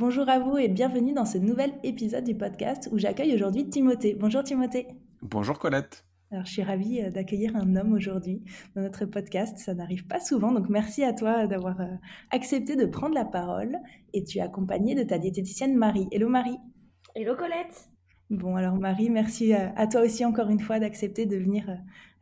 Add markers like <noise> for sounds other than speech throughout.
Bonjour à vous et bienvenue dans ce nouvel épisode du podcast où j'accueille aujourd'hui Timothée. Bonjour Timothée. Bonjour Colette. Alors je suis ravie euh, d'accueillir un homme aujourd'hui dans notre podcast. Ça n'arrive pas souvent, donc merci à toi d'avoir euh, accepté de prendre la parole. Et tu es accompagnée de ta diététicienne Marie. Hello Marie. Hello Colette. Bon, alors Marie, merci euh, à toi aussi encore une fois d'accepter de venir euh,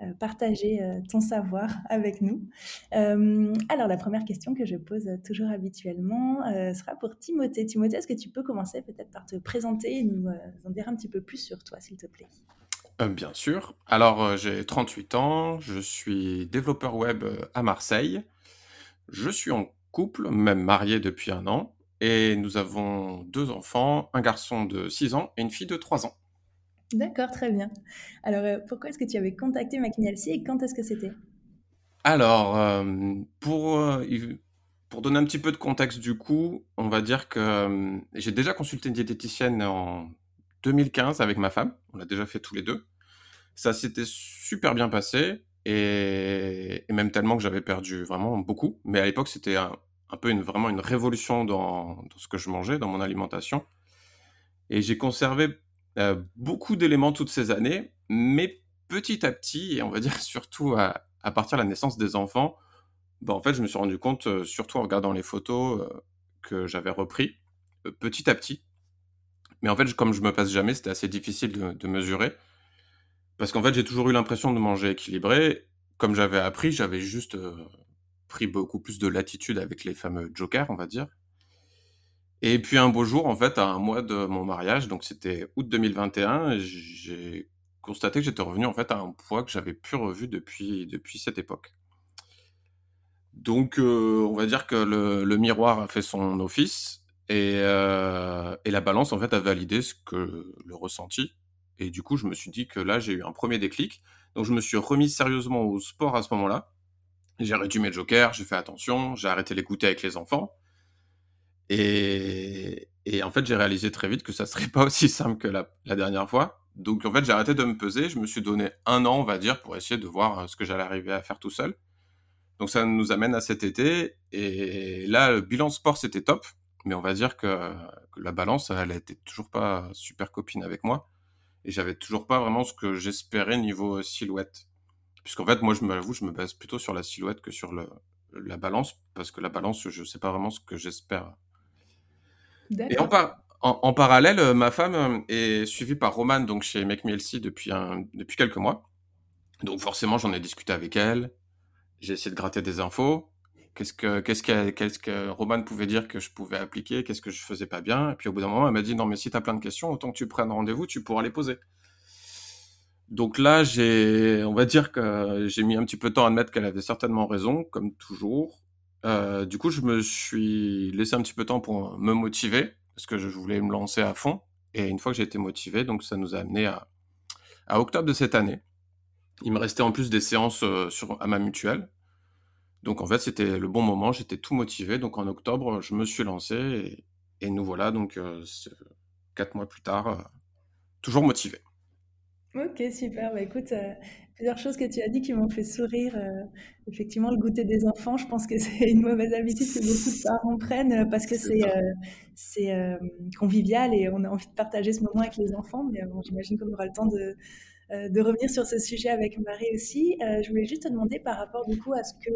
euh, partager ton savoir avec nous. alors la première question que je pose toujours habituellement sera pour Timothée. Timothée, est-ce que tu peux commencer peut-être par te présenter et nous en dire un petit peu plus sur toi, s'il te plaît? Bien sûr. Alors j'ai 38 ans, je suis développeur web à Marseille. Je suis en couple, même marié depuis un an. Et nous avons deux enfants, un garçon de 6 ans et une fille de 3 ans. D'accord, très bien. Alors, euh, pourquoi est-ce que tu avais contacté McNalcy et quand est-ce que c'était? Alors, euh, pour, euh, pour donner un petit peu de contexte du coup, on va dire que j'ai déjà consulté une diététicienne en 2015 avec ma femme. On l'a déjà fait tous les deux. Ça s'était super bien passé et, et même tellement que j'avais perdu vraiment beaucoup. Mais à l'époque, c'était un, un peu vraiment une révolution dans, ce que je mangeais, dans mon alimentation. Et j'ai conservé euh, beaucoup d'éléments toutes ces années, mais petit à petit, et on va dire <laughs> surtout à, partir de la naissance des enfants, bah, en fait, je me suis rendu compte, euh, surtout en regardant les photos euh, que j'avais repris, petit à petit. Mais en fait, comme je me passe jamais, c'était assez difficile de, de mesurer. Parce qu'en fait, j'ai toujours eu l'impression de manger équilibré. Comme j'avais appris, j'avais juste pris beaucoup plus de latitude avec les fameux jokers, on va dire. Et puis un beau jour, en fait, à un mois de mon mariage, donc c'était août 2021, j'ai constaté que j'étais revenu en fait à un poids que j'avais plus revu depuis, cette époque. Donc euh, on va dire que le, miroir a fait son office et, euh, et, la balance en fait a validé ce que le ressenti. Et du coup, je me suis dit que là, j'ai eu un premier déclic. Donc je me suis remis sérieusement au sport à ce moment-là. J'ai réduit mes jokers, j'ai fait attention, j'ai arrêté les goûter avec les enfants. Et, en fait, j'ai réalisé très vite que ça serait <laughs> pas aussi simple que la, dernière fois. Donc en fait, j'ai arrêté de me peser. Je me suis donné un an, on va dire, pour essayer de voir euh, ce que j'allais arriver à faire tout seul. Donc ça nous amène à cet été. Et là, le bilan sport, c'était top. Mais on va dire que, que la balance, elle était toujours pas super copine avec moi. Et j'avais toujours pas vraiment ce que j'espérais niveau silhouette. Puisqu'en fait, moi, je m'avoue, je me base plutôt sur la silhouette que sur le, la balance, parce que la balance, je ne sais pas vraiment ce que j'espère. Et en, en, parallèle, euh, ma femme euh, est suivie par Romane, donc chez Make depuis, un, depuis quelques mois. Donc forcément, j'en ai discuté avec elle. J'ai essayé de gratter des infos. Qu'est-ce que, qu'est-ce que, qu'est-ce que Romane pouvait dire que je pouvais appliquer? Qu'est-ce que je faisais pas bien? Et puis au bout d'un moment, elle m'a dit non, mais si tu as plein de questions, autant que tu prennes rendez-vous, tu pourras les poser. Donc là, j'ai, on va dire que j'ai mis un petit peu de temps à admettre qu'elle avait certainement raison, comme toujours. Euh, du coup, je me suis laissé un petit peu de temps pour me motiver, parce que je voulais me lancer à fond. Et une fois que j'ai été motivé, donc ça nous a amené à, à octobre de cette année. Il me restait en plus des séances euh, sur, à ma mutuelle. Donc en fait, c'était le bon moment, j'étais tout motivé. Donc en octobre, je me suis lancé et, nous voilà, donc euh, quatre mois plus tard, toujours motivé. Ok, super. Bah, écoute, euh, plusieurs choses que tu as dit qui m'ont fait sourire. Euh, effectivement, le goûter des enfants, je pense que <laughs> c'est une mauvaise habitude que beaucoup de parents prennent euh, parce que c'est convivial et on a envie de partager ce moment avec les enfants. Mais bon, j'imagine qu'on aura le temps de, de revenir sur ce sujet avec Marie aussi. je voulais juste te demander par rapport du coup à ce que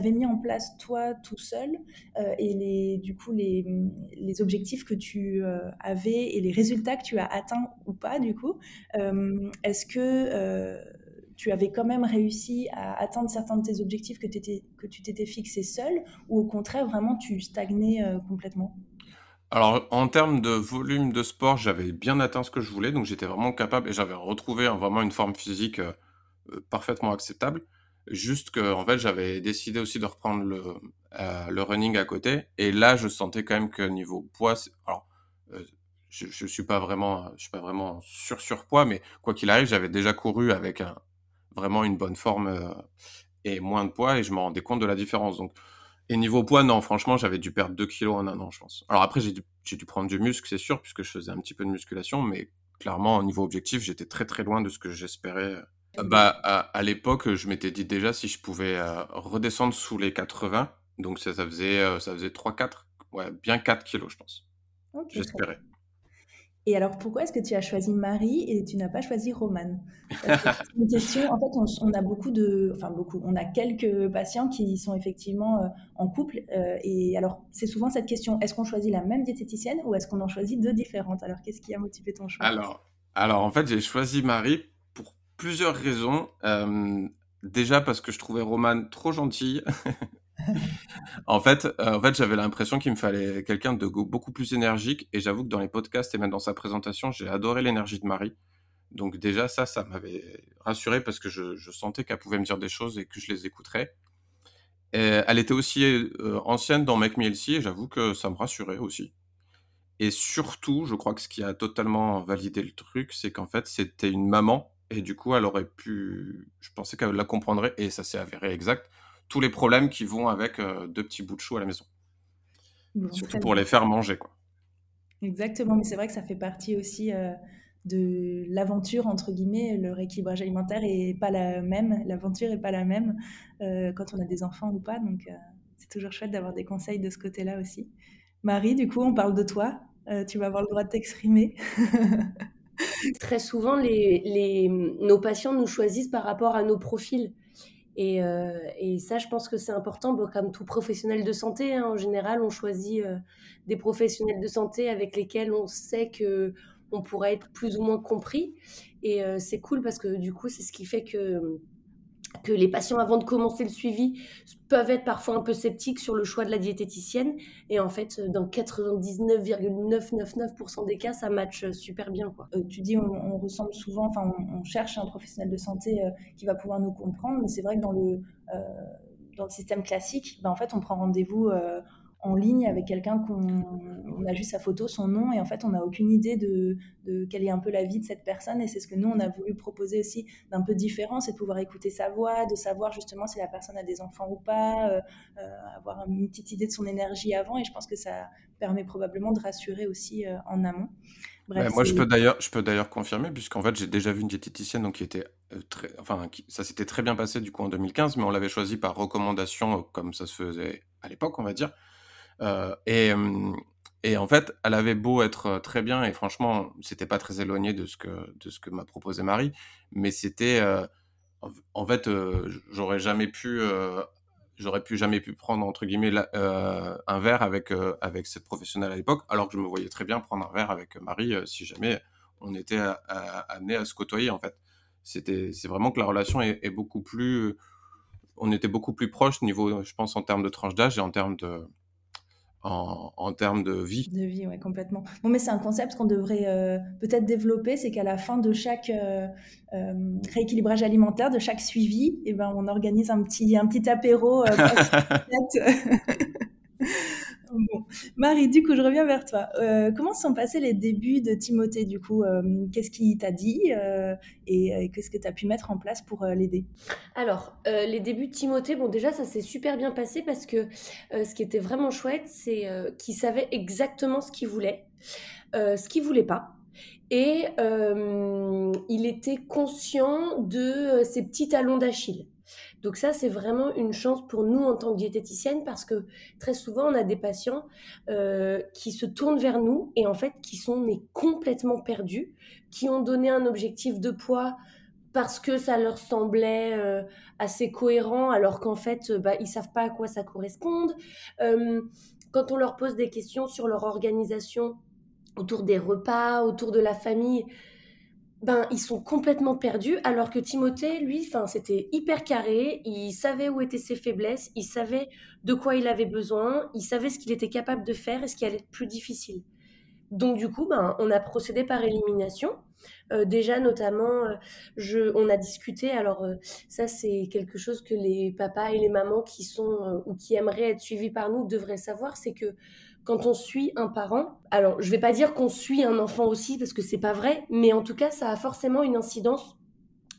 mis en place toi tout seul euh, et les, du coup les, les objectifs que tu euh, avais et les résultats que tu as atteints ou pas du coup, euh, est-ce que tu avais quand même réussi à atteindre certains de tes objectifs que, que tu t'étais fixé seul ou au contraire vraiment tu stagnais complètement? Alors, en termes de volume de sport, j'avais bien atteint ce que je voulais, donc j'étais vraiment capable et j'avais retrouvé vraiment une forme physique parfaitement acceptable. Juste que, en fait, j'avais décidé aussi de reprendre le, euh, le running à côté. Et là, je sentais quand même que niveau poids, alors, euh, je, je suis pas vraiment, je suis pas vraiment sur surpoids, mais quoi qu'il arrive, j'avais déjà couru avec un, vraiment une bonne forme euh, et moins de poids, et je me rendais compte de la différence. Donc, et niveau poids, non, franchement, j'avais dû perdre 2 kilos en un an, je pense. Alors après, j'ai dû, dû, prendre du muscle, c'est sûr, puisque je faisais un petit peu de musculation, mais clairement, au niveau objectif, j'étais très très loin de ce que j'espérais bah, à, l'époque, je m'étais dit déjà si je pouvais euh, redescendre sous les 80, donc ça, ça faisait, euh, ça faisait 3-4, ouais, bien 4 kilos, je pense. J'espérais. Et alors, pourquoi est-ce que tu as choisi Marie et tu n'as pas choisi Romane une question. En fait, on, a beaucoup de, enfin beaucoup, on a quelques patients qui sont effectivement euh, en couple. et alors, c'est souvent cette question est-ce qu'on choisit la même diététicienne ou est-ce qu'on en choisit deux différentes? Alors, qu'est-ce qui a motivé ton choix? Alors, alors en fait, j'ai choisi Marie plusieurs raisons. Euh, déjà parce que je trouvais Romane trop gentille. <laughs> en fait, euh, en fait j'avais l'impression qu'il me fallait quelqu'un de beaucoup plus énergique. Et j'avoue que dans les podcasts et même dans sa présentation, j'ai adoré l'énergie de Marie. Donc déjà, ça, ça m'avait rassuré parce que je, sentais qu'elle pouvait me dire des choses et que je les écouterais. elle était aussi euh, ancienne dans Make Me Healthy et j'avoue que ça me rassurait aussi. Et surtout, je crois que ce qui a totalement validé le truc, c'est qu'en fait, c'était une maman et du coup, elle aurait pu. Je pensais qu'elle la comprendrait, et ça s'est avéré exact. Tous les problèmes qui vont avec euh, deux petits bouts de chou à la maison. Surtout pour les faire manger, quoi. Exactement, mais c'est vrai que ça fait partie aussi euh, de l'aventure, entre guillemets. Le rééquilibrage alimentaire est pas la même, l'aventure est pas la même euh, quand on a des enfants ou pas. Donc, c'est toujours chouette d'avoir des conseils de ce côté-là aussi. Marie, du coup, on parle de toi. tu vas avoir le droit de t'exprimer. <laughs> Très souvent, nos patients nous choisissent par rapport à nos profils. Et, euh, ça, je pense que c'est important. comme tout professionnel de santé, hein, en général, on choisit euh, des professionnels de santé avec lesquels on sait que on pourrait être plus ou moins compris. Et euh, c'est cool parce que du coup, c'est ce qui fait que que les patients, avant de commencer le suivi, peuvent être parfois un peu sceptiques sur le choix de la diététicienne. Et en fait, dans 99,999% des cas, ça match super bien. Euh, tu dis, on, ressemble souvent, enfin, on, cherche un professionnel de santé euh, qui va pouvoir nous comprendre, mais c'est vrai que dans le, euh, dans le système classique, ben, en fait, on prend rendez-vous en ligne avec quelqu'un qu'on a juste sa photo, son nom, et en fait, on n'a aucune idée de, de, quelle est un peu la vie de cette personne. Et c'est ce que nous, on a voulu proposer aussi d'un peu différent, c'est de pouvoir écouter sa voix, de savoir justement si la personne a des enfants ou pas, euh, euh, avoir une petite idée de son énergie avant. Et je pense que ça permet probablement de rassurer aussi euh, en amont. moi, je peux d'ailleurs, je peux d'ailleurs confirmer, puisqu'en fait, j'ai déjà vu une diététicienne, donc qui était très, enfin, ça s'était très bien passé du coup en 2015, mais on l'avait choisi par recommandation, comme ça se faisait à l'époque, on va dire. Euh, et, et en fait, elle avait beau être très bien, et franchement, c'était pas très éloigné de ce que, de ce que m'a proposé Marie, mais c'était. en fait, j'aurais jamais pu. J'aurais pu jamais pu prendre entre guillemets un verre avec avec cette professionnelle à l'époque, alors que je me voyais très bien prendre un verre avec Marie si jamais on était amené à, se côtoyer en fait. C'était c'est vraiment que la relation est, beaucoup plus on était beaucoup plus proche niveau je pense en termes de tranche d'âge et en termes de en, termes de vie. De vie, oui, complètement. Bon, mais c'est un concept qu'on devrait euh, peut-être développer, c'est qu'à la fin de chaque euh, euh, rééquilibrage alimentaire, de chaque suivi, et eh ben, on organise un petit, un petit apéro. <laughs> <laughs> Marie, du coup, je reviens vers toi. Euh, comment sont passés les débuts de Timothée, du coup euh, Qu'est-ce qu'il t'a dit euh, et, qu'est-ce que tu as pu mettre en place pour l'aider? Alors, les débuts de Timothée, bon, déjà, ça s'est super bien passé parce que ce qui était vraiment chouette, c'est qu'il savait exactement ce qu'il voulait, ce qu'il voulait pas. Et il était conscient de ses petits talons d'Achille. Donc ça, c'est vraiment une chance pour nous en tant que diététicienne parce que très souvent, on a des patients euh, qui se tournent vers nous et en fait, qui sont complètement perdus, qui ont donné un objectif de poids parce que ça leur semblait euh, assez cohérent alors qu'en fait, bah, ils savent pas à quoi ça correspond. Euh, quand on leur pose des questions sur leur organisation autour des repas, autour de la famille, ben, ils sont complètement perdus, alors que Timothée, lui, c'était hyper carré, il savait où étaient ses faiblesses, il savait de quoi il avait besoin, il savait ce qu'il était capable de faire et ce qui allait être plus difficile. Donc du coup, ben, on a procédé par élimination. déjà, notamment, je, on a discuté, alors ça c'est quelque chose que les papas et les mamans qui sont ou qui aimeraient être suivis par nous devraient savoir, c'est que quand on suit un parent, alors je vais pas dire qu'on suit un enfant aussi parce que c'est pas vrai, mais en tout cas ça a forcément une incidence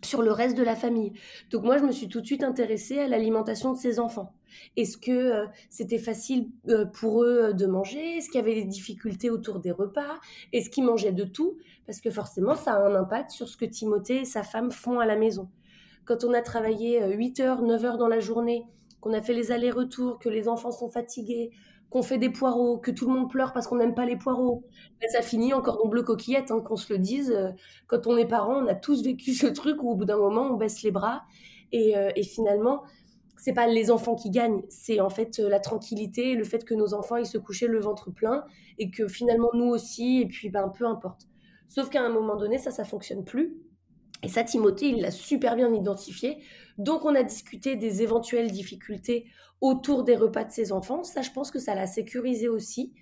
sur le reste de la famille. Donc moi je me suis tout de suite intéressée à l'alimentation de ces enfants. Est-ce que euh, c'était facile euh, pour eux de manger? Est-ce qu'il y avait des difficultés autour des repas? Est-ce qu'ils mangeaient de tout? Parce que forcément ça a un impact sur ce que Timothée et sa femme font à la maison. Quand on a travaillé 8 euh, heures, 9 heures dans la journée, qu'on a fait les allers-retours, que les enfants sont fatigués, qu'on fait des poireaux, que tout le monde pleure parce qu'on n'aime pas les poireaux, ben, ça finit encore en bleu coquillette, hein, qu'on se le dise. Euh, quand on est parents, on a tous vécu ce truc où au bout d'un moment, on baisse les bras. Et, euh, et finalement, c'est pas les enfants qui gagnent, c'est en fait euh, la tranquillité, le fait que nos enfants ils se couchaient le ventre plein et que finalement nous aussi, et puis ben peu importe. Sauf qu'à un moment donné, ça, ça fonctionne plus. Et ça, Timothée, il l'a super bien identifié. Donc, on a discuté des éventuelles difficultés autour des repas de ses enfants. Ça, je pense que ça l'a sécurisé aussi,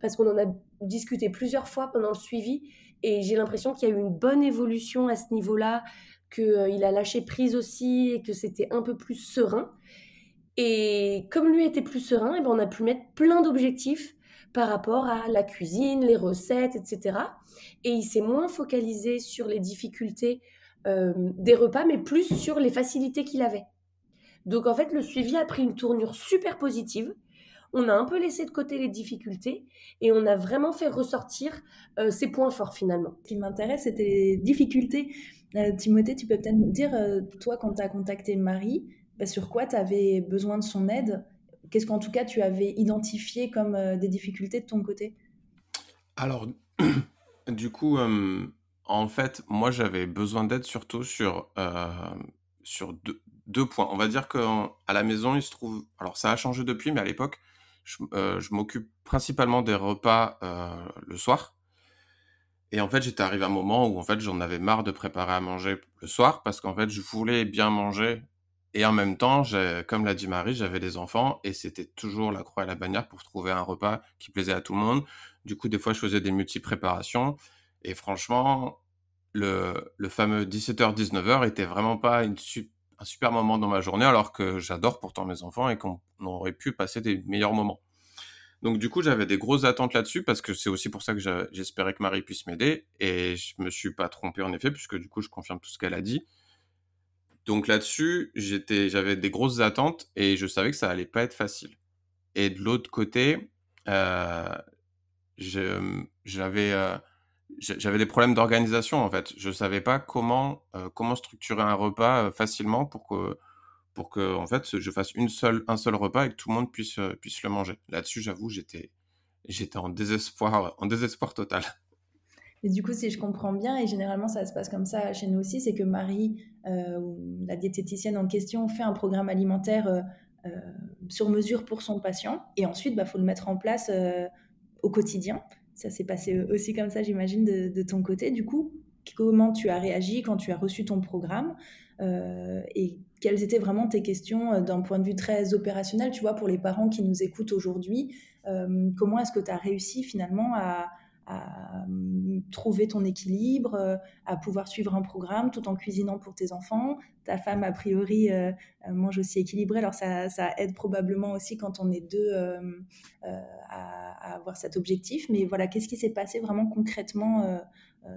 parce qu'on en a discuté plusieurs fois pendant le suivi, et j'ai l'impression qu'il y a eu une bonne évolution à ce niveau-là, qu'il euh, a lâché prise aussi, et que c'était un peu plus serein. Et comme lui était plus serein, et eh ben on a pu mettre plein d'objectifs par rapport à la cuisine, les recettes, etc. Et il s'est moins focalisé sur les difficultés euh, des repas, mais plus sur les facilités qu'il avait. Donc en fait, le suivi a pris une tournure super positive. On a un peu laissé de côté les difficultés et on a vraiment fait ressortir euh, ses points forts finalement. Ce qui m'intéresse, c'était les difficultés. Euh, Timothée, tu peux peut-être nous dire, euh, toi, quand tu as contacté Marie, bah, sur quoi tu avais besoin de son aide? Qu'est-ce qu'en tout cas tu avais identifié comme des difficultés de ton côté? Alors, <clears throat> du coup, en fait, moi j'avais besoin d'aide surtout sur, sur deux, deux points. On va dire qu'à la maison, il se trouve. Alors, ça a changé depuis, mais à l'époque, je, euh, m'occupe principalement des repas euh, le soir. Et en fait, j'étais arrivé à un moment où en fait, j'en avais marre de préparer à manger le soir parce qu'en fait, je voulais bien manger. Et en même temps, comme l'a dit Marie, j'avais des enfants et c'était toujours la croix et la bannière pour trouver un repas qui plaisait à tout le monde. Du coup, des fois, je faisais des multi-préparations. Et franchement, le, fameux 17h-19h était vraiment pas un super moment dans ma journée, alors que j'adore pourtant mes enfants et qu'on aurait pu passer des meilleurs moments. Donc du coup, j'avais des grosses attentes là-dessus parce que c'est aussi pour ça que j'espérais que Marie puisse m'aider et je me suis pas trompé en effet puisque du coup, je confirme tout ce qu'elle a dit. Donc là-dessus, j'avais des grosses attentes et je savais que ça allait pas être facile. Et de l'autre côté, euh, j'avais euh, j'avais des problèmes d'organisation en fait. Je savais pas comment euh, comment structurer un repas euh, facilement pour que pour que en fait je fasse une seule un seul repas et que tout le monde puisse euh, puisse le manger. Là-dessus, j'avoue, j'étais j'étais en désespoir en désespoir total. Et du coup, si je comprends bien, et généralement ça se passe comme ça chez nous aussi, c'est que Marie, la diététicienne en question, fait un programme alimentaire sur mesure pour son patient, et ensuite, il bah, faut le mettre en place au quotidien. Ça s'est passé aussi comme ça, j'imagine, de, ton côté. Du coup, comment tu as réagi quand tu as reçu ton programme euh, et quelles étaient vraiment tes questions euh, d'un point de vue très opérationnel, tu vois, pour les parents qui nous écoutent aujourd'hui. Euh, comment est-ce que tu as réussi finalement à, à hum, trouver ton équilibre, euh, à pouvoir suivre un programme tout en cuisinant pour tes enfants. Ta femme, a priori, euh, euh, mange aussi équilibré, alors ça, aide probablement aussi quand on est deux à, avoir cet objectif. Mais voilà, qu'est-ce qui s'est passé vraiment concrètement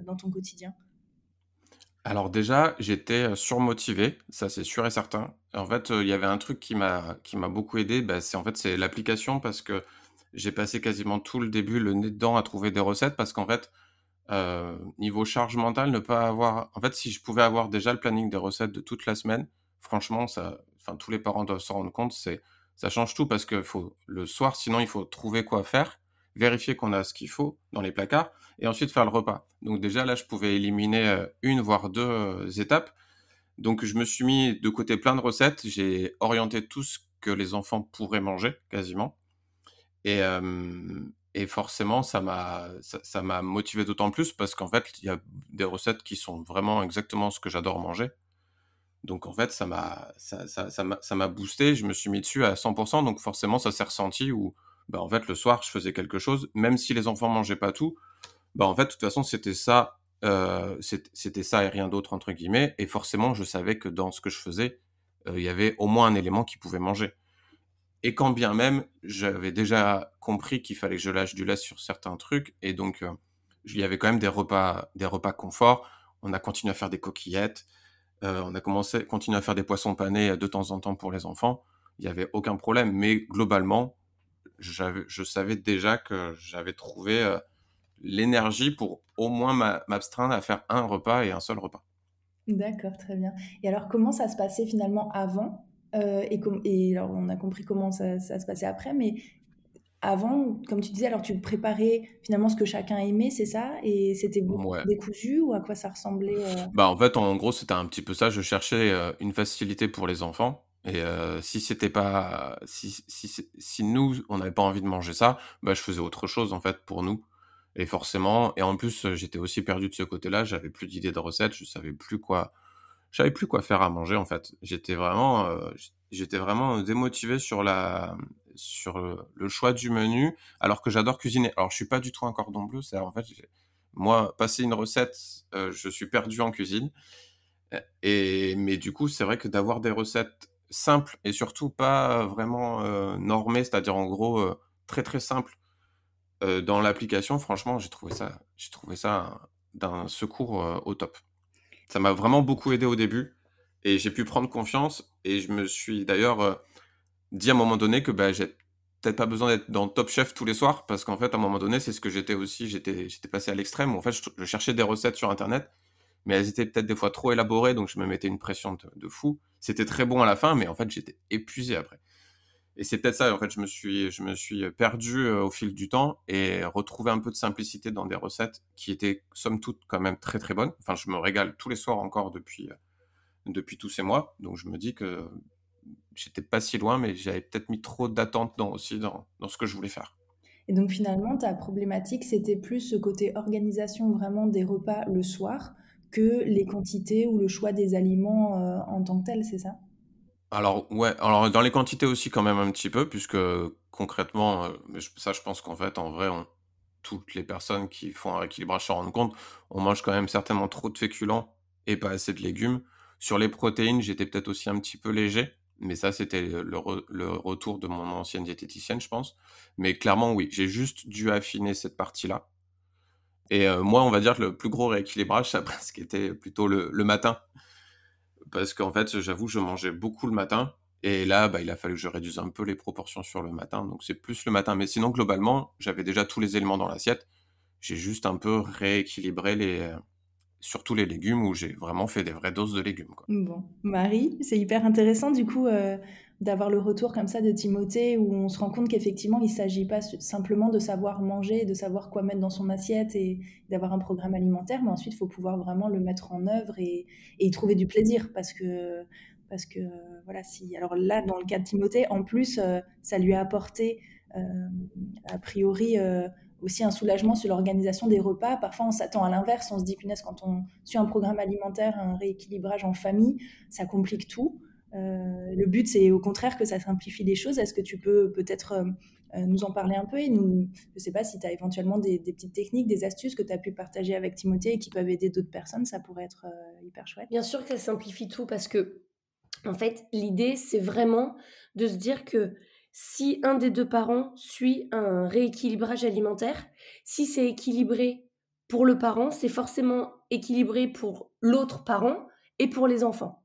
dans ton quotidien? Alors déjà, j'étais surmotivé, ça c'est sûr et certain. En fait, il y avait un truc qui m'a qui m'a beaucoup aidé, bah, c'est en fait c'est l'application parce que j'ai passé quasiment tout le début le nez dedans à trouver des recettes parce qu'en fait, euh, niveau charge mentale, ne pas avoir. En fait, si je pouvais avoir déjà le planning des recettes de toute la semaine, franchement, ça, enfin, tous les parents doivent s'en rendre compte, c'est, ça change tout parce que faut le soir, sinon il faut trouver quoi faire, vérifier qu'on a ce qu'il faut dans les placards et ensuite faire le repas. Donc déjà là, je pouvais éliminer euh, une voire deux euh, étapes. Donc je me suis mis de côté plein de recettes, j'ai orienté tout ce que les enfants pourraient manger quasiment. Et, forcément, ça m'a ça, motivé d'autant plus parce qu'en fait, il y a des recettes qui sont vraiment exactement ce que j'adore manger. Donc en fait, ça m'a ça, ça, ça m'a boosté, je me suis mis dessus à 100%, donc forcément, ça s'est ressenti où bah, en fait, le soir, je faisais quelque chose, même si les enfants mangeaient pas tout, bah, en fait, de toute façon, c'était ça c'était ça et rien d'autre, entre guillemets. Et forcément, je savais que dans ce que je faisais, il y avait au moins un élément qui pouvait manger. Et quand bien même, j'avais déjà compris qu'il fallait que je lâche du lait sur certains trucs. Et donc, il y avait quand même des repas, des repas confort. On a continué à faire des coquillettes. on a commencé, continué à faire des poissons panés de temps en temps pour les enfants. Il n'y avait aucun problème. Mais globalement, je savais déjà que j'avais trouvé l'énergie pour au moins m'abstraindre à faire un repas et un seul repas. D'accord, très bien. Et alors, comment ça se passait finalement avant euh, et, et, alors, on a compris comment ça, se passait après, mais avant, comme tu disais, alors tu préparais finalement ce que chacun aimait, c'est ça? Et c'était décousu ou à quoi ça ressemblait euh? Bah en fait, en gros, c'était un petit peu ça. Je cherchais euh, une facilité pour les enfants. Et si c'était pas, si, si, si, nous, on n'avait pas envie de manger ça, bah je faisais autre chose en fait pour nous. Et forcément, et en plus, j'étais aussi perdu de ce côté-là. J'avais plus d'idées de recettes. Je savais plus quoi. Je savais plus quoi faire à manger en fait. J'étais vraiment, euh, j'étais vraiment démotivé sur la, sur le, choix du menu, alors que j'adore cuisiner. Alors je suis pas du tout un cordon bleu. C'est en fait, moi, passer une recette, euh, je suis perdu en cuisine. Et mais du coup, c'est vrai que d'avoir des recettes simples et surtout pas vraiment euh, normées, c'est-à-dire en gros très très simples dans l'application, franchement, j'ai trouvé ça, j'ai trouvé ça d'un secours au top. Ça m'a vraiment beaucoup aidé au début et j'ai pu prendre confiance et je me suis d'ailleurs dit à un moment donné que bah, j'ai peut-être pas besoin d'être dans Top Chef tous les soirs parce qu'en fait, à un moment donné, c'est ce que j'étais aussi. J'étais, j'étais passé à l'extrême en fait, je, cherchais des recettes sur Internet, mais elles étaient peut-être des fois trop élaborées, donc je me mettais une pression de, de fou. C'était très bon à la fin, mais en fait, j'étais épuisé après. Et c'est peut-être ça, en fait, je me suis, je me suis perdu euh, au fil du temps et retrouvé un peu de simplicité dans des recettes qui étaient, somme toute, quand même très très bonnes. Enfin, je me régale tous les soirs encore depuis, euh, depuis tous ces mois. Donc, je me dis que j'étais pas si loin, mais j'avais peut-être mis trop d'attentes dans, aussi dans, dans ce que je voulais faire. Et donc, finalement, ta problématique, c'était plus ce côté organisation vraiment des repas le soir que les quantités ou le choix des aliments euh, en tant que tel, c'est ça? Alors, ouais, alors dans les quantités aussi quand même un petit peu, puisque concrètement, euh, ça je pense qu'en fait, en vrai, toutes les personnes qui font un rééquilibrage s'en rendent compte, on mange quand même certainement trop de féculents et pas assez de légumes. Sur les protéines, j'étais peut-être aussi un petit peu léger, mais ça c'était le, retour de mon ancienne diététicienne, je pense. Mais clairement, oui, j'ai juste dû affiner cette partie-là. Et euh, moi, on va dire que le plus gros rééquilibrage, <laughs> ça a presque été plutôt le matin parce qu'en fait, j'avoue, je mangeais beaucoup le matin. Et là, bah, il a fallu que je réduise un peu les proportions sur le matin. Donc c'est plus le matin. Mais sinon, globalement, j'avais déjà tous les éléments dans l'assiette. J'ai juste un peu rééquilibré les, euh, surtout les légumes où j'ai vraiment fait des vraies doses de légumes. Bon, Marie, c'est hyper intéressant du coup. Euh, d'avoir le retour comme ça de Timothée où on se rend compte qu'effectivement il ne s'agit pas simplement de savoir manger, de savoir quoi mettre dans son assiette et d'avoir un programme alimentaire, mais ensuite il faut pouvoir vraiment le mettre en œuvre et, y trouver du plaisir parce que parce que voilà si alors là dans le cas de Timothée en plus euh, ça lui a apporté euh, a priori euh, aussi un soulagement sur l'organisation des repas. Parfois, on s'attend à l'inverse. On se dit, punaise, quand on suit un programme alimentaire, un rééquilibrage en famille, ça complique tout. Euh, le but, c'est au contraire que ça simplifie les choses. Est-ce que tu peux peut-être euh, euh, nous en parler un peu et nous, je ne sais pas si tu as éventuellement des, petites techniques, des astuces que tu as pu partager avec Timothée et qui peuvent aider d'autres personnes, ça pourrait être hyper chouette. Bien sûr que ça simplifie tout parce que, en fait, l'idée, c'est vraiment de se dire que si un des deux parents suit un rééquilibrage alimentaire, si c'est équilibré pour le parent, c'est forcément équilibré pour l'autre parent et pour les enfants.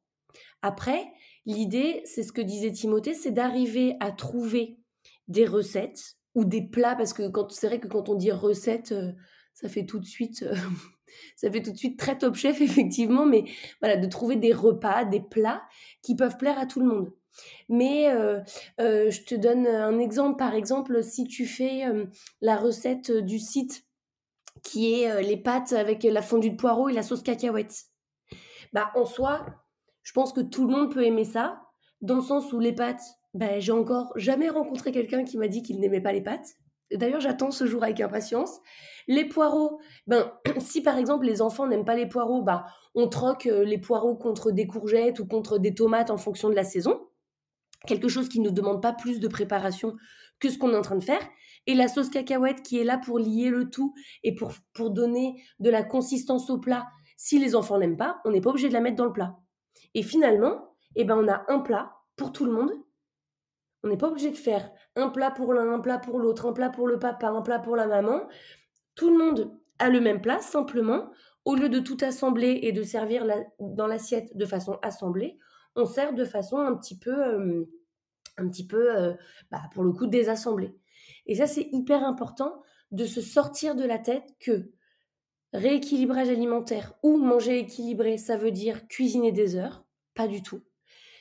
Après, L'idée, c'est ce que disait Timothée, c'est d'arriver à trouver des recettes ou des plats, parce que c'est vrai que quand on dit recette, euh, ça fait tout de suite, euh, <laughs> ça fait tout de suite très top chef <laughs> effectivement, mais voilà, de trouver des repas, des plats qui peuvent plaire à tout le monde. Mais euh, je te donne un exemple, par exemple, si tu fais la recette du site qui est les pâtes avec la fondue de poireau et la sauce cacahuète, bah en soi, je pense que tout le monde peut aimer ça, dans le sens où les pâtes, ben, j'ai encore jamais rencontré quelqu'un qui m'a dit qu'il n'aimait pas les pâtes. D'ailleurs, j'attends ce jour avec impatience. Les poireaux, ben, <clears throat> si par exemple les enfants n'aiment pas les poireaux, ben, on troque euh, les poireaux contre des courgettes ou contre des tomates en fonction de la saison. Quelque chose qui ne demande pas plus de préparation que ce qu'on est en train de faire. Et la sauce cacahuète qui est là pour lier le tout et pour, pour donner de la consistance au plat. Si les enfants n'aiment pas, on n'est pas obligé de la mettre dans le plat. Et finalement, eh ben, on a un plat pour tout le monde. On n'est pas obligé de faire un plat pour l'un, un plat pour l'autre, un plat pour le papa, un plat pour la maman. Tout le monde a le même plat, simplement, au lieu de tout assembler et de servir dans l'assiette de façon assemblée, on sert de façon un petit peu, euh, un petit peu euh, bah, pour le coup, désassemblée. Et ça, c'est hyper important de se sortir de la tête que rééquilibrage alimentaire ou manger équilibré, ça veut dire cuisiner des heures, pas du tout.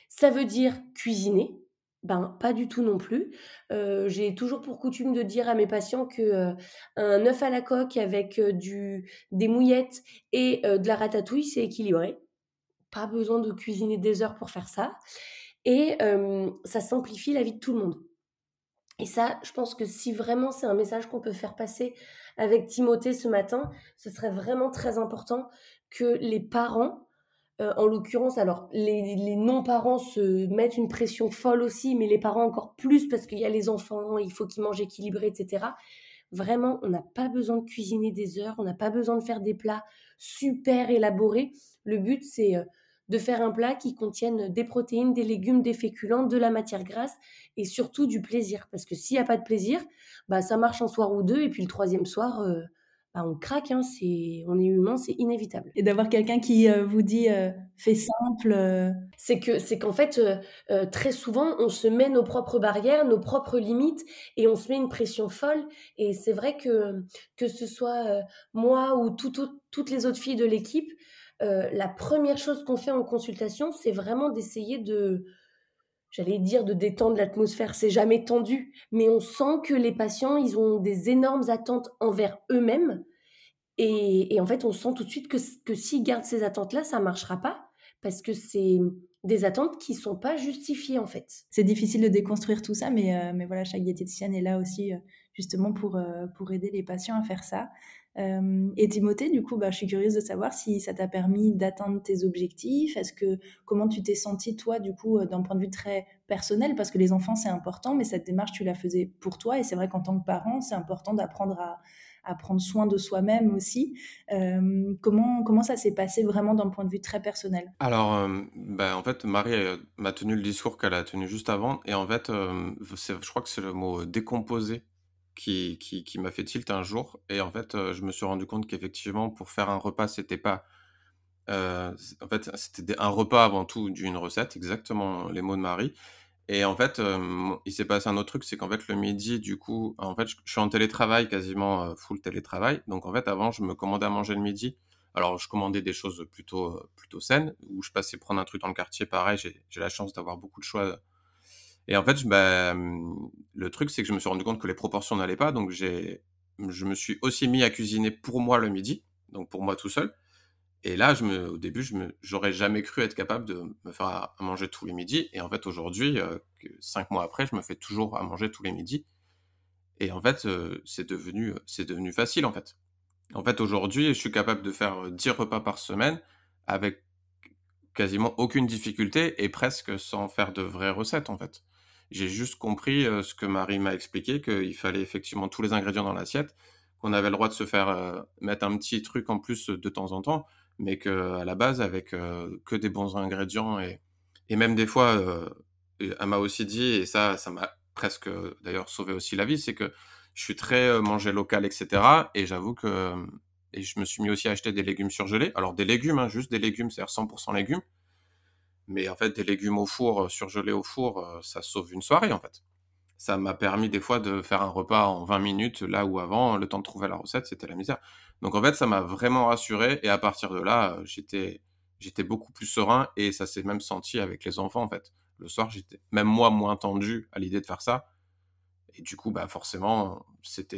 Ça veut dire cuisiner, ben, pas du tout non plus. Euh, j'ai toujours pour coutume de dire à mes patients que euh, un œuf à la coque avec euh, du, des mouillettes et de la ratatouille, c'est équilibré. Pas besoin de cuisiner des heures pour faire ça. Et ça simplifie la vie de tout le monde. Et ça, je pense que si vraiment c'est un message qu'on peut faire passer avec Timothée ce matin, ce serait vraiment très important que les parents euh, en l'occurrence, alors les, non-parents se mettent une pression folle aussi, mais les parents encore plus parce qu'il y a les enfants, il faut qu'ils mangent équilibré, etc. Vraiment, on n'a pas besoin de cuisiner des heures, on n'a pas besoin de faire des plats super élaborés. Le but, c'est euh, de faire un plat qui contienne des protéines, des légumes, des féculents, de la matière grasse et surtout du plaisir. Parce que s'il n'y a pas de plaisir, bah, ça marche un soir ou deux et puis le troisième soir, euh, bah, on craque, hein, c'est, on est humain, c'est inévitable. Et d'avoir quelqu'un qui euh, vous dit euh, fais simple. Euh. C'est que c'est qu'en fait très souvent on se met nos propres barrières, nos propres limites et on se met une pression folle. Et c'est vrai que que ce soit moi ou toutes les autres filles de l'équipe, la première chose qu'on fait en consultation, c'est vraiment d'essayer de j'allais dire de détendre l'atmosphère, c'est jamais tendu, mais on sent que les patients, ils ont des énormes attentes envers eux-mêmes. Et, en fait, on sent tout de suite que, que s'ils gardent ces attentes-là, ça ne marchera pas, parce que c'est des attentes qui sont pas justifiées, en fait. C'est difficile de déconstruire tout ça, mais, euh, mais voilà, chaque diététicienne est là aussi, euh, justement, pour, euh, pour aider les patients à faire ça. Euh, et Timothée, du coup, bah, je suis curieuse de savoir si ça t'a permis d'atteindre tes objectifs. Est-ce que comment tu t'es senti toi, du coup, euh, d'un point de vue très personnel, parce que les enfants c'est important, mais cette démarche tu la faisais pour toi. Et c'est vrai qu'en tant que parent, c'est important d'apprendre à, prendre soin de soi-même aussi. Comment comment ça s'est passé vraiment d'un point de vue très personnel? Alors, bah, en fait, Marie m'a tenu le discours qu'elle a tenu juste avant, et en fait, je crois que c'est le mot décomposé qui, qui, m'a fait tilt un jour. Et en fait, euh, je me suis rendu compte qu'effectivement, pour faire un repas, c'était pas. Euh, en fait, c'était un repas avant tout d'une recette, exactement les mots de Marie. Et en fait, euh, il s'est passé un autre truc, c'est qu'en fait, le midi, du coup, en fait, je, suis en télétravail, quasiment full télétravail. Donc, en fait, avant, je me commandais à manger le midi. Alors, je commandais des choses plutôt, plutôt saines, où je passais prendre un truc dans le quartier. Pareil, j'ai la chance d'avoir beaucoup de choix et en fait, bah, le truc, c'est que je me suis rendu compte que les proportions n'allaient pas, donc j'ai, je me suis aussi mis à cuisiner pour moi le midi, donc pour moi tout seul. Et là, je me, au début, je j'aurais jamais cru être capable de me faire à, manger tous les midis. Et en fait, aujourd'hui, euh, cinq mois après, je me fais toujours à manger tous les midis. Et en fait, euh, c'est devenu, c'est devenu facile, en fait. En fait, aujourd'hui, je suis capable de faire 10 repas par semaine avec quasiment aucune difficulté et presque sans faire de vraies recettes, en fait. J'ai juste compris euh, ce que Marie m'a expliqué, qu'il fallait effectivement tous les ingrédients dans l'assiette, qu'on avait le droit de se faire euh, mettre un petit truc en plus de temps en temps, mais qu'à la base, avec euh, que des bons ingrédients et, et même des fois, elle m'a aussi dit, et ça, ça m'a presque d'ailleurs sauvé aussi la vie, c'est que je suis très manger local, etc. Et j'avoue que et je me suis mis aussi à acheter des légumes surgelés. Alors des légumes, hein, juste des légumes, c'est-à-dire 100% légumes. Mais en fait, des légumes au four, euh, surgelés au four, euh, ça sauve une soirée en fait. Ça m'a permis des fois de faire un repas en 20 minutes, là où avant, le temps de trouver la recette, c'était la misère. Donc en fait, ça m'a vraiment rassuré et à partir de là, euh, j'étais j'étais beaucoup plus serein et ça s'est même senti avec les enfants en fait. Le soir, j'étais même moi moins tendu à l'idée de faire ça et du coup, bah forcément, c'est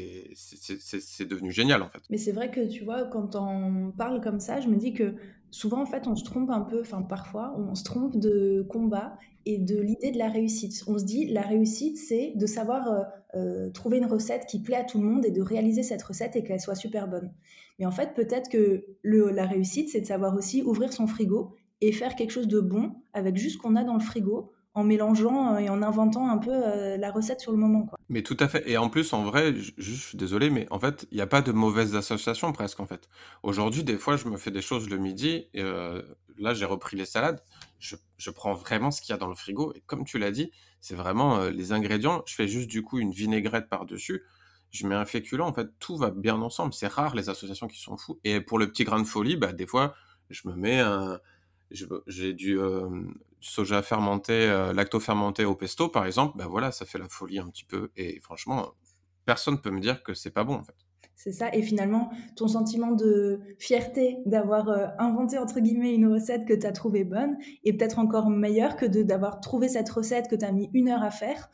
devenu génial en fait. Mais c'est vrai que tu vois, quand on parle comme ça, je me dis que souvent en fait, on se trompe un peu, enfin parfois, on se trompe de combat et de l'idée de la réussite. On se dit, la réussite, c'est de savoir euh, euh, trouver une recette qui plaît à tout le monde et de réaliser cette recette et qu'elle soit super bonne. Mais en fait, peut-être que la réussite, c'est de savoir aussi ouvrir son frigo et faire quelque chose de bon avec juste ce qu'on a dans le frigo en mélangeant et en inventant un peu la recette sur le moment. Mais tout à fait. Et en plus, en vrai, je, suis désolé, mais en fait, il n'y a pas de mauvaises associations presque, en fait. Aujourd'hui, des fois, je me fais des choses le midi. Et, là, j'ai repris les salades. Je, prends vraiment ce qu'il y a dans le frigo. Et comme tu l'as dit, c'est vraiment les ingrédients. Je fais juste du coup une vinaigrette par-dessus je mets un féculent, en fait, tout va bien ensemble. C'est rare les associations qui sont fous. Et pour le petit grain de folie, bah, des fois, je me mets un. J'ai du euh, soja fermenté, euh, lacto-fermenté au pesto, par exemple. Bah voilà, ça fait la folie un petit peu. Et franchement, personne ne peut me dire que c'est pas bon, en fait. C'est ça. Et finalement, ton sentiment de fierté d'avoir euh, inventé, entre guillemets, une recette que tu as trouvée bonne est peut-être encore meilleur que d'avoir trouvé cette recette que tu as mis une heure à faire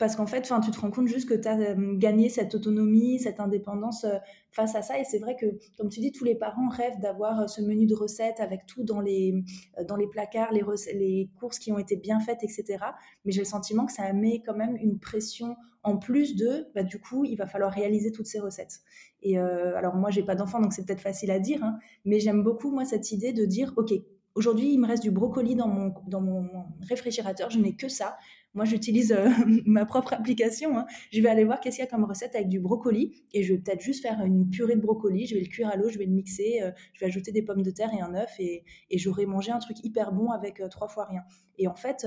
parce qu'en fait, tu te rends compte juste que tu as euh, gagné cette autonomie, cette indépendance euh, face à ça. Et c'est vrai que, comme tu dis, tous les parents rêvent d'avoir euh, ce menu de recettes avec tout dans les, dans les placards, les, courses qui ont été bien faites, etc. Mais j'ai le sentiment que ça met quand même une pression en plus de, bah, du coup, il va falloir réaliser toutes ces recettes. Et alors, moi, j'ai pas d'enfant, donc c'est peut-être facile à dire, hein, mais j'aime beaucoup, moi, cette idée de dire, OK, Aujourd'hui, il me reste du brocoli dans mon, dans mon réfrigérateur. Je n'ai que ça. Moi, j'utilise euh, <laughs> ma propre application. Hein. Je vais aller voir qu'est-ce qu'il y a comme recette avec du brocoli et je vais peut-être juste faire une purée de brocoli. Je vais le cuire à l'eau, je vais le mixer, euh, je vais ajouter des pommes de terre et un œuf et, j'aurai mangé un truc hyper bon avec euh, trois fois rien. Et en fait,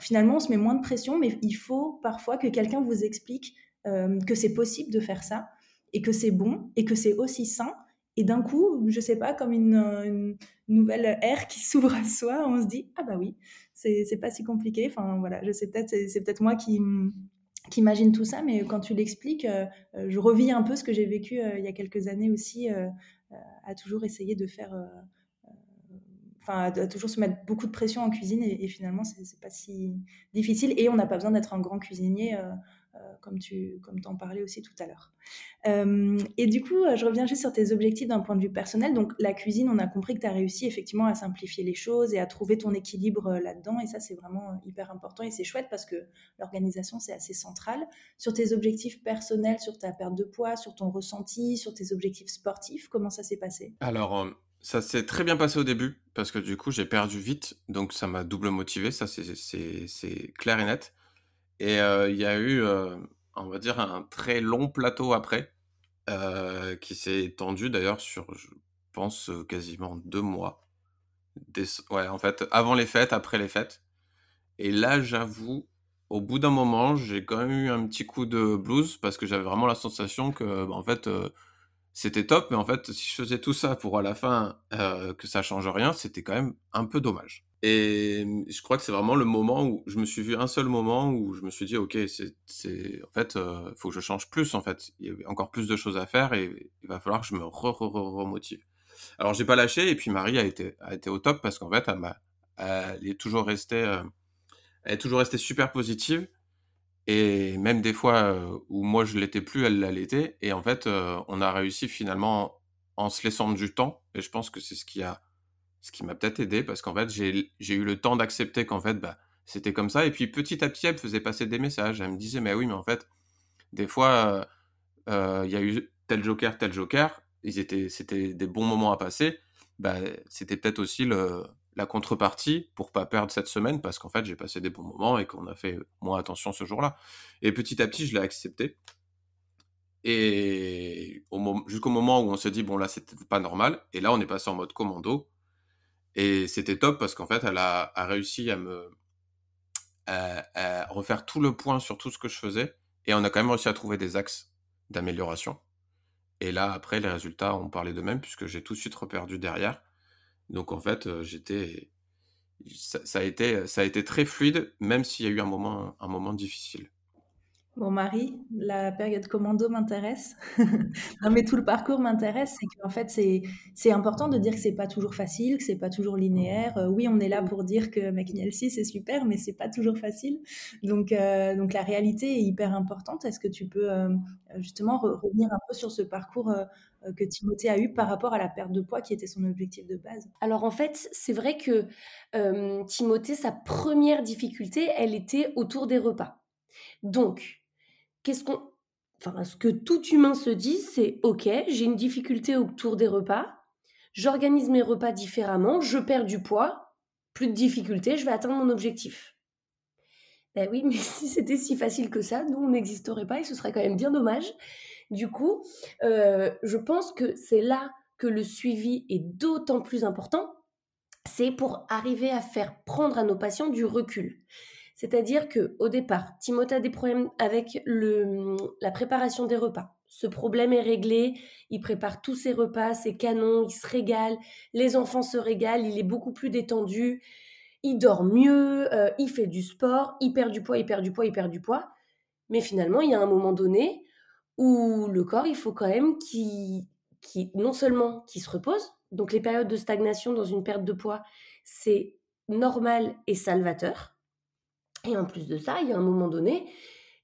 finalement, on se met moins de pression, mais il faut parfois que quelqu'un vous explique que c'est possible de faire ça et que c'est bon et que c'est aussi sain. Et d'un coup, je sais pas, comme une, une nouvelle ère qui s'ouvre à soi, on se dit ah bah oui, c'est pas si compliqué. Enfin voilà, je sais peut-être, c'est peut-être moi qui, imagine tout ça, mais quand tu l'expliques, euh, euh, je revis un peu ce que j'ai vécu euh, il y a quelques années aussi, à toujours essayer de faire. Enfin, à toujours se mettre beaucoup de pression en cuisine et, et finalement, c'est pas si difficile. Et on n'a pas besoin d'être un grand cuisinier euh, comme tu comme en parlais aussi tout à l'heure. Euh, et du coup, je reviens juste sur tes objectifs d'un point de vue personnel. Donc, la cuisine, on a compris que tu as réussi effectivement à simplifier les choses et à trouver ton équilibre euh, là-dedans. Et ça, c'est vraiment hyper important et c'est chouette parce que l'organisation, c'est assez central. Sur tes objectifs personnels, sur ta perte de poids, sur ton ressenti, sur tes objectifs sportifs, comment ça s'est passé? Alors, ça s'est très bien passé au début parce que du coup, j'ai perdu vite. Donc, ça m'a double motivé. Ça, c'est clair et net. Et il y a eu, on va dire, un très long plateau après, qui s'est étendu d'ailleurs sur, je pense, quasiment deux mois. Ouais, en fait, avant les fêtes, après les fêtes. Et là, j'avoue, au bout d'un moment, j'ai quand même eu un petit coup de blues parce que j'avais vraiment la sensation que, bah, en fait, c'était top, mais en fait, si je faisais tout ça pour à la fin que ça change rien, c'était quand même un peu dommage. Et je crois que c'est vraiment le moment où je me suis vu un seul moment où je me suis dit, ok, c'est, en fait, il faut que je change plus, en fait. Il y avait encore plus de choses à faire et il va falloir que je me remotive. Alors, j'ai pas lâché et puis Marie a été, a été au top parce qu'en fait, elle, est toujours restée, elle est toujours restée super positive. Et même des fois où moi je l'étais plus, elle l'était. Et en fait, on a réussi finalement en se laissant du temps. Et je pense que c'est ce qui a ce qui m'a peut-être aidé parce qu'en fait, j'ai eu le temps d'accepter qu'en fait, bah, c'était comme ça. Et puis petit à petit, elle me faisait passer des messages. Elle me disait, mais oui, mais en fait, des fois, euh, il y a eu tel joker, tel joker. Ils étaient, c'était des bons moments à passer. Bah, c'était peut-être aussi la contrepartie pour pas perdre cette semaine parce qu'en fait, j'ai passé des bons moments et qu'on a fait moins attention ce jour-là. Et petit à petit, je l'ai accepté. Et jusqu'au moment où on se dit, bon, là, c'était pas normal. Et là, on est passé en mode commando. Et c'était top parce qu'en fait, elle a, réussi à me refaire tout le point sur tout ce que je faisais. Et on a quand même réussi à trouver des axes d'amélioration. Et là, après, les résultats ont parlé d'eux-mêmes puisque j'ai tout de suite reperdu derrière. Donc en fait, euh, j'étais, ça, a été, ça a été très fluide, même s'il y a eu un moment, un moment difficile. Bon, Marie, la période commando m'intéresse. <laughs> mais tout le parcours m'intéresse. C'est qu'en fait, c'est, important de dire que c'est pas toujours facile, que c'est pas toujours linéaire. Euh, oui, on est là pour dire que McNeil c'est super, mais c'est pas toujours facile. Donc, euh, donc la réalité est hyper importante. Est-ce que tu peux euh, justement revenir un peu sur ce parcours que Timothée a eu par rapport à la perte de poids qui était son objectif de base? Alors en fait, c'est vrai que Timothée, sa première difficulté, elle était autour des repas. Donc, qu'est-ce qu'on. Enfin, ce que tout humain se dit, c'est OK, j'ai une difficulté autour des repas, j'organise mes repas différemment, je perds du poids, plus de difficultés, je vais atteindre mon objectif. Ben oui, <laughs> mais si c'était si facile que ça, nous, on n'existerait pas et ce serait quand même bien dommage. Du coup, euh, je pense que c'est là que le suivi est d'autant plus important, c'est pour arriver à faire prendre à nos patients du recul. C'est-à-dire que au départ, Timothée a des problèmes avec la préparation des repas. Ce problème est réglé, il prépare tous ses repas, ses canons, il se régale, les enfants se régalent, il est beaucoup plus détendu, il dort mieux, euh, il fait du sport, il perd du poids, il perd du poids, il perd du poids. Mais finalement, il y a un moment donné où le corps, il faut quand même qu'il, non seulement qu'il se repose, donc les périodes de stagnation dans une perte de poids, c'est normal et salvateur. Et en plus de ça, il y a un moment donné,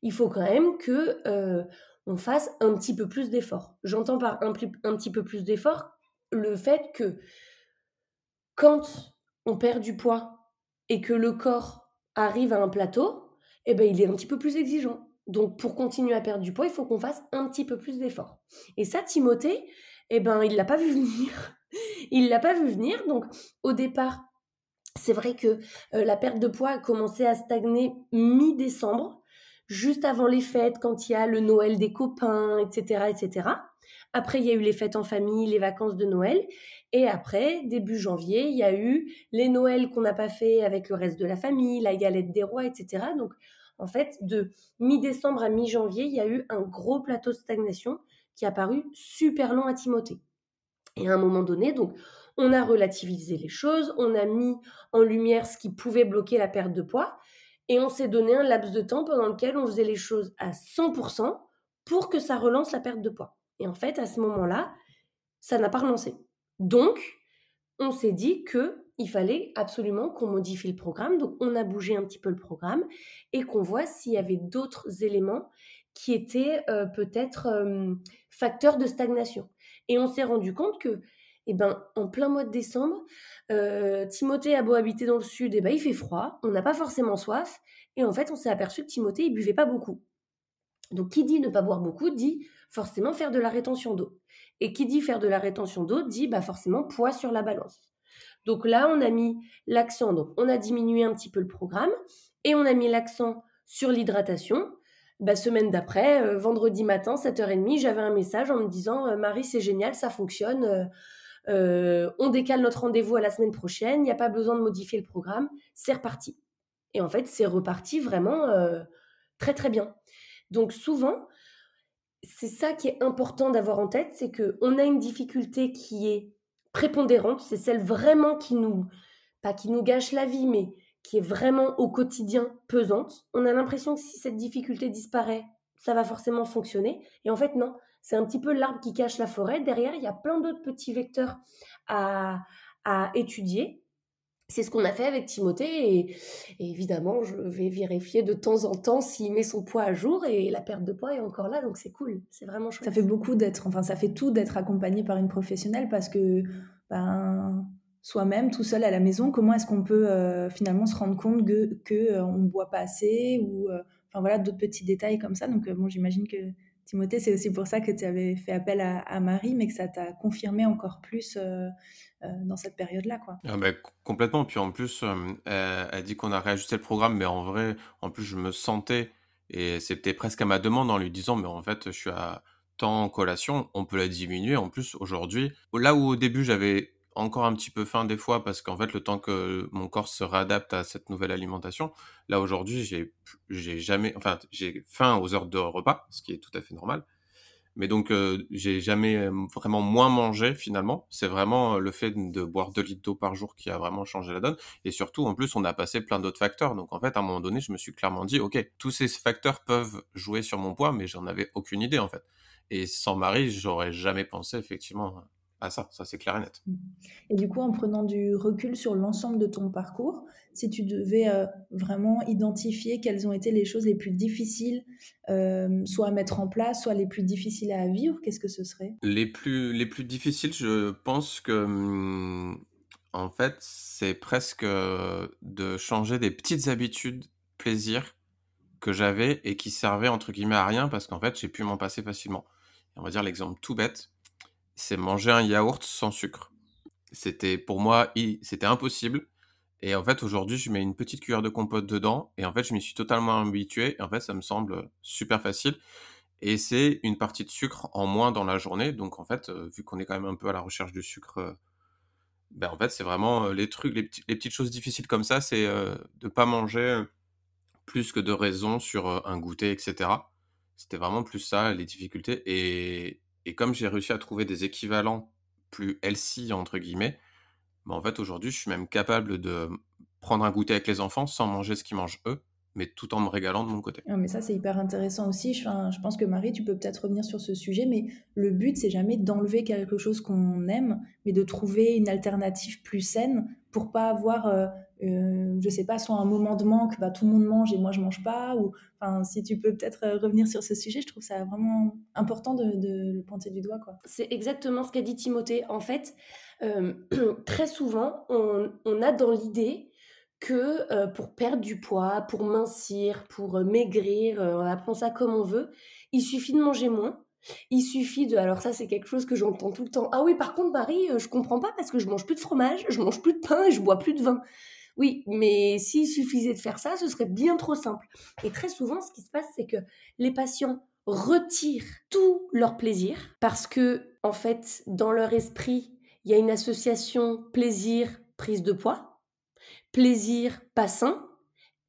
il faut quand même que euh, on fasse un petit peu plus d'efforts. J'entends par un, petit peu plus d'efforts le fait que quand on perd du poids et que le corps arrive à un plateau, eh ben, il est un petit peu plus exigeant. Donc pour continuer à perdre du poids, il faut qu'on fasse un petit peu plus d'efforts. Et ça, Timothée, eh ben, il l'a pas vu venir. <laughs> il l'a pas vu venir. Donc au départ, c'est vrai que euh, la perte de poids a commencé à stagner mi-décembre, juste avant les fêtes, quand il y a le Noël des copains, etc., etc. Après, il y a eu les fêtes en famille, les vacances de Noël. Et après, début janvier, il y a eu les Noëls qu'on n'a pas fait avec le reste de la famille, la galette des rois, etc. Donc, en fait, de mi-décembre à mi-janvier, il y a eu un gros plateau de stagnation qui a paru super long à Timothée. Et à un moment donné, donc, on a relativisé les choses, on a mis en lumière ce qui pouvait bloquer la perte de poids, et on s'est donné un laps de temps pendant lequel on faisait les choses à 100% pour que ça relance la perte de poids. Et en fait, à ce moment-là, ça n'a pas relancé. Donc, on s'est dit que il fallait absolument qu'on modifie le programme. Donc, on a bougé un petit peu le programme et qu'on voit s'il y avait d'autres éléments qui étaient euh, peut-être euh, facteurs de stagnation. Et on s'est rendu compte que, eh ben, en plein mois de décembre, euh, Timothée a beau habiter dans le sud, et eh ben, il fait froid, on n'a pas forcément soif, et en fait, on s'est aperçu que Timothée, il buvait pas beaucoup. Donc, qui dit ne pas boire beaucoup, dit forcément faire de la rétention d'eau. Et qui dit faire de la rétention d'eau, dit bah, forcément poids sur la balance. Donc là, on a mis l'accent, donc on a diminué un petit peu le programme et on a mis l'accent sur l'hydratation. Bah, semaine d'après, euh, vendredi matin, 7h30, j'avais un message en me disant euh, Marie, c'est génial, ça fonctionne. Euh, on décale notre rendez-vous à la semaine prochaine, il n'y a pas besoin de modifier le programme, c'est reparti. Et en fait, c'est reparti vraiment très très bien. Donc souvent, c'est ça qui est important d'avoir en tête, c'est qu'on a une difficulté qui est prépondérante, c'est celle vraiment qui nous, pas qui nous gâche la vie, mais qui est vraiment au quotidien pesante. On a l'impression que si cette difficulté disparaît, ça va forcément fonctionner. Et en fait, non. C'est un petit peu l'arbre qui cache la forêt. Derrière, il y a plein d'autres petits vecteurs à, étudier. C'est ce qu'on a fait avec Timothée et, évidemment, je vais vérifier de temps en temps s'il met son poids à jour et la perte de poids est encore là, donc c'est cool, c'est vraiment chouette. Ça fait beaucoup d'être, enfin ça fait tout d'être accompagné par une professionnelle parce que ben, soi-même, tout seul à la maison, comment est-ce qu'on peut euh, finalement se rendre compte que, que euh, boit pas assez ou euh, enfin voilà d'autres petits détails comme ça. Donc bon, j'imagine que Timothée, c'est aussi pour ça que tu avais fait appel à, Marie, mais que ça t'a confirmé encore plus euh, euh, dans cette période-là. Quoi. Ah bah, complètement. Puis en plus, euh, elle, dit qu'on a réajusté le programme, mais en vrai, en plus, je me sentais, et c'était presque à ma demande en lui disant, mais en fait, je suis à temps en collation, on peut la diminuer. En plus, aujourd'hui, là où au début, j'avais encore un petit peu faim des fois parce qu'en fait le temps que mon corps se réadapte à cette nouvelle alimentation, là aujourd'hui j'ai j'ai jamais, enfin j'ai faim aux heures de repas, ce qui est tout à fait normal. Mais donc euh, j'ai jamais vraiment moins mangé finalement. C'est vraiment le fait de boire 2 litres d'eau par jour qui a vraiment changé la donne. Et surtout en plus on a passé plein d'autres facteurs. Donc en fait à un moment donné je me suis clairement dit ok tous ces facteurs peuvent jouer sur mon poids mais j'en avais aucune idée en fait. Et sans Marie j'aurais jamais pensé effectivement ah ça, ça c'est clair et net. Mmh. Et du coup, en prenant du recul sur l'ensemble de ton parcours, si tu devais euh, vraiment identifier quelles ont été les choses les plus difficiles, euh, soit à mettre en place, soit les plus difficiles à vivre, qu'est-ce que ce serait? Les plus, les plus difficiles, je pense que, mmh, en fait, c'est presque euh, de changer des petites habitudes, plaisir que j'avais et qui servaient entre guillemets à rien parce qu'en fait, j'ai pu m'en passer facilement. on va dire l'exemple tout bête c'est manger un yaourt sans sucre. C'était pour moi, c'était impossible. Et en fait, aujourd'hui, je mets une petite cuillère de compote dedans. Et en fait, je m'y suis totalement habitué. Et en fait, ça me semble super facile. Et c'est une partie de sucre en moins dans la journée. Donc, en fait, euh, vu qu'on est quand même un peu à la recherche du sucre, euh, ben, en fait, c'est vraiment les trucs, les, petites choses difficiles comme ça, c'est de ne pas manger plus que de raison sur un goûter, etc. C'était vraiment plus ça, les difficultés. Et, et comme j'ai réussi à trouver des équivalents plus healthy, entre guillemets, bah, en fait, aujourd'hui, je suis même capable de prendre un goûter avec les enfants sans manger ce qu'ils mangent eux, mais tout en me régalant de mon côté. Ah, mais ça, c'est hyper intéressant aussi. Je, je pense que Marie, tu peux peut-être revenir sur ce sujet, mais le but, c'est jamais d'enlever quelque chose qu'on aime, mais de trouver une alternative plus saine pour pas avoir, euh, euh, je sais pas, soit un moment de manque, bah, tout le monde mange et moi je mange pas, ou enfin, si tu peux peut-être euh, revenir sur ce sujet, je trouve ça vraiment important de, le pointer du doigt. quoi. C'est exactement ce qu'a dit Timothée. En fait, <clears throat> très souvent, on, on, a dans l'idée que pour perdre du poids, pour mincir, pour maigrir, appelons ça comme on veut, il suffit de manger moins il suffit de. Alors, ça, c'est quelque chose que j'entends tout le temps. Ah oui, par contre, Marie, euh, je comprends pas parce que je mange plus de fromage, je mange plus de pain et je bois plus de vin. Oui, mais s'il suffisait de faire ça, ce serait bien trop simple. Et très souvent, ce qui se passe, c'est que les patients retirent tout leur plaisir parce que, en fait, dans leur esprit, il y a une association plaisir, prise de poids, plaisir, pas sain,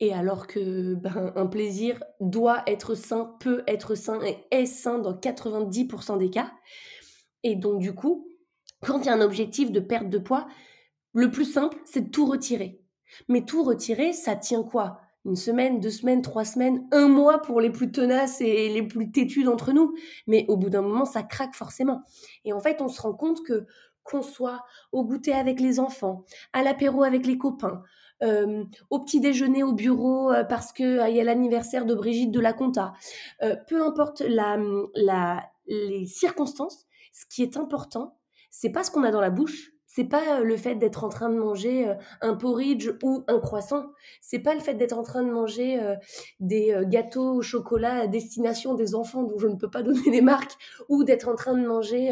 et alors que ben, un plaisir doit être sain, peut être sain et est sain dans 90% des cas. Et donc du coup, quand il y a un objectif de perte de poids, le plus simple, c'est de tout retirer. Mais tout retirer, ça tient quoi? Une semaine, deux semaines, trois semaines, un mois pour les plus tenaces et les plus têtus d'entre nous. Mais au bout d'un moment, ça craque forcément. Et en fait, on se rend compte que qu'on soit au goûter avec les enfants, à l'apéro avec les copains, euh, au petit déjeuner au bureau euh, parce que euh, il y a l'anniversaire de Brigitte de la Conta. peu importe la, la, les circonstances, ce qui est important, c'est pas ce qu'on a dans la bouche, c'est pas le fait d'être en train de manger un porridge ou un croissant. C'est pas le fait d'être en train de manger des gâteaux au chocolat à destination des enfants dont je ne peux pas <laughs> donner les marques ou d'être en train de manger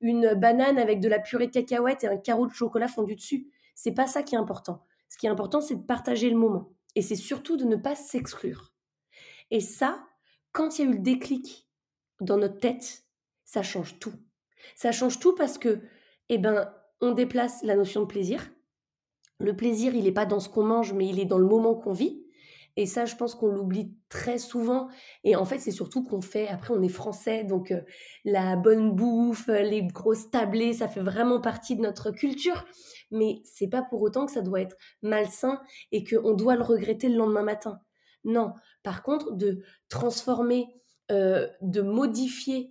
une banane avec de la purée de cacahuètes et un carreau de chocolat fondu dessus. C'est pas ça qui est important. Ce qui est important, c'est de partager le moment. Et c'est surtout de ne pas s'exclure. Et ça, quand il y a eu le déclic dans notre tête, ça change tout. Ça change tout parce que, eh ben, on déplace la notion de plaisir. Le plaisir, il n'est pas dans ce qu'on mange, mais il est dans le moment qu'on vit. Et ça, je pense qu'on l'oublie très souvent. Et en fait, c'est surtout qu'on fait, après, on est français, donc euh, la bonne bouffe, les grosses tablées, ça fait vraiment partie de notre culture mais c'est pas pour autant que ça doit être malsain et qu'on doit le regretter le lendemain matin. Non, par contre, de transformer, euh, de modifier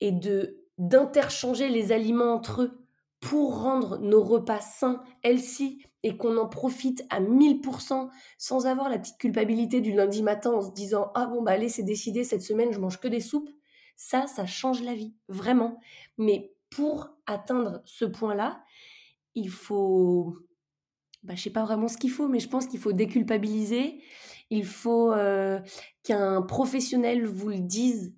et de d'interchanger les aliments entre eux pour rendre nos repas sains, healthy, et qu'on en profite à 1000% sans avoir la petite culpabilité du lundi matin en se disant Ah bon, bah allez, c'est décidé, cette semaine, je mange que des soupes. Ça, ça change la vie, vraiment. Mais pour atteindre ce point-là, il faut, bah, je sais pas vraiment ce qu'il faut, mais je pense qu'il faut déculpabiliser. Il faut euh, qu'un professionnel vous le dise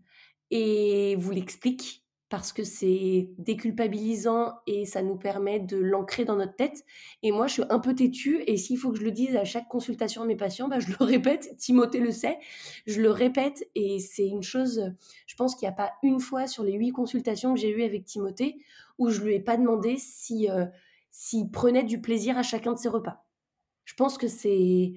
et vous l'explique parce que c'est déculpabilisant et ça nous permet de l'ancrer dans notre tête. Et moi, je suis un peu têtue et s'il faut que je le dise à chaque consultation de mes patients, bah, je le <laughs> répète. Timothée le sait, je le répète et c'est une chose, je pense qu'il n'y a pas une fois sur les huit consultations que j'ai eues avec Timothée où je lui ai pas demandé si euh, s'il prenait du plaisir à chacun de ses repas. Je pense que c'est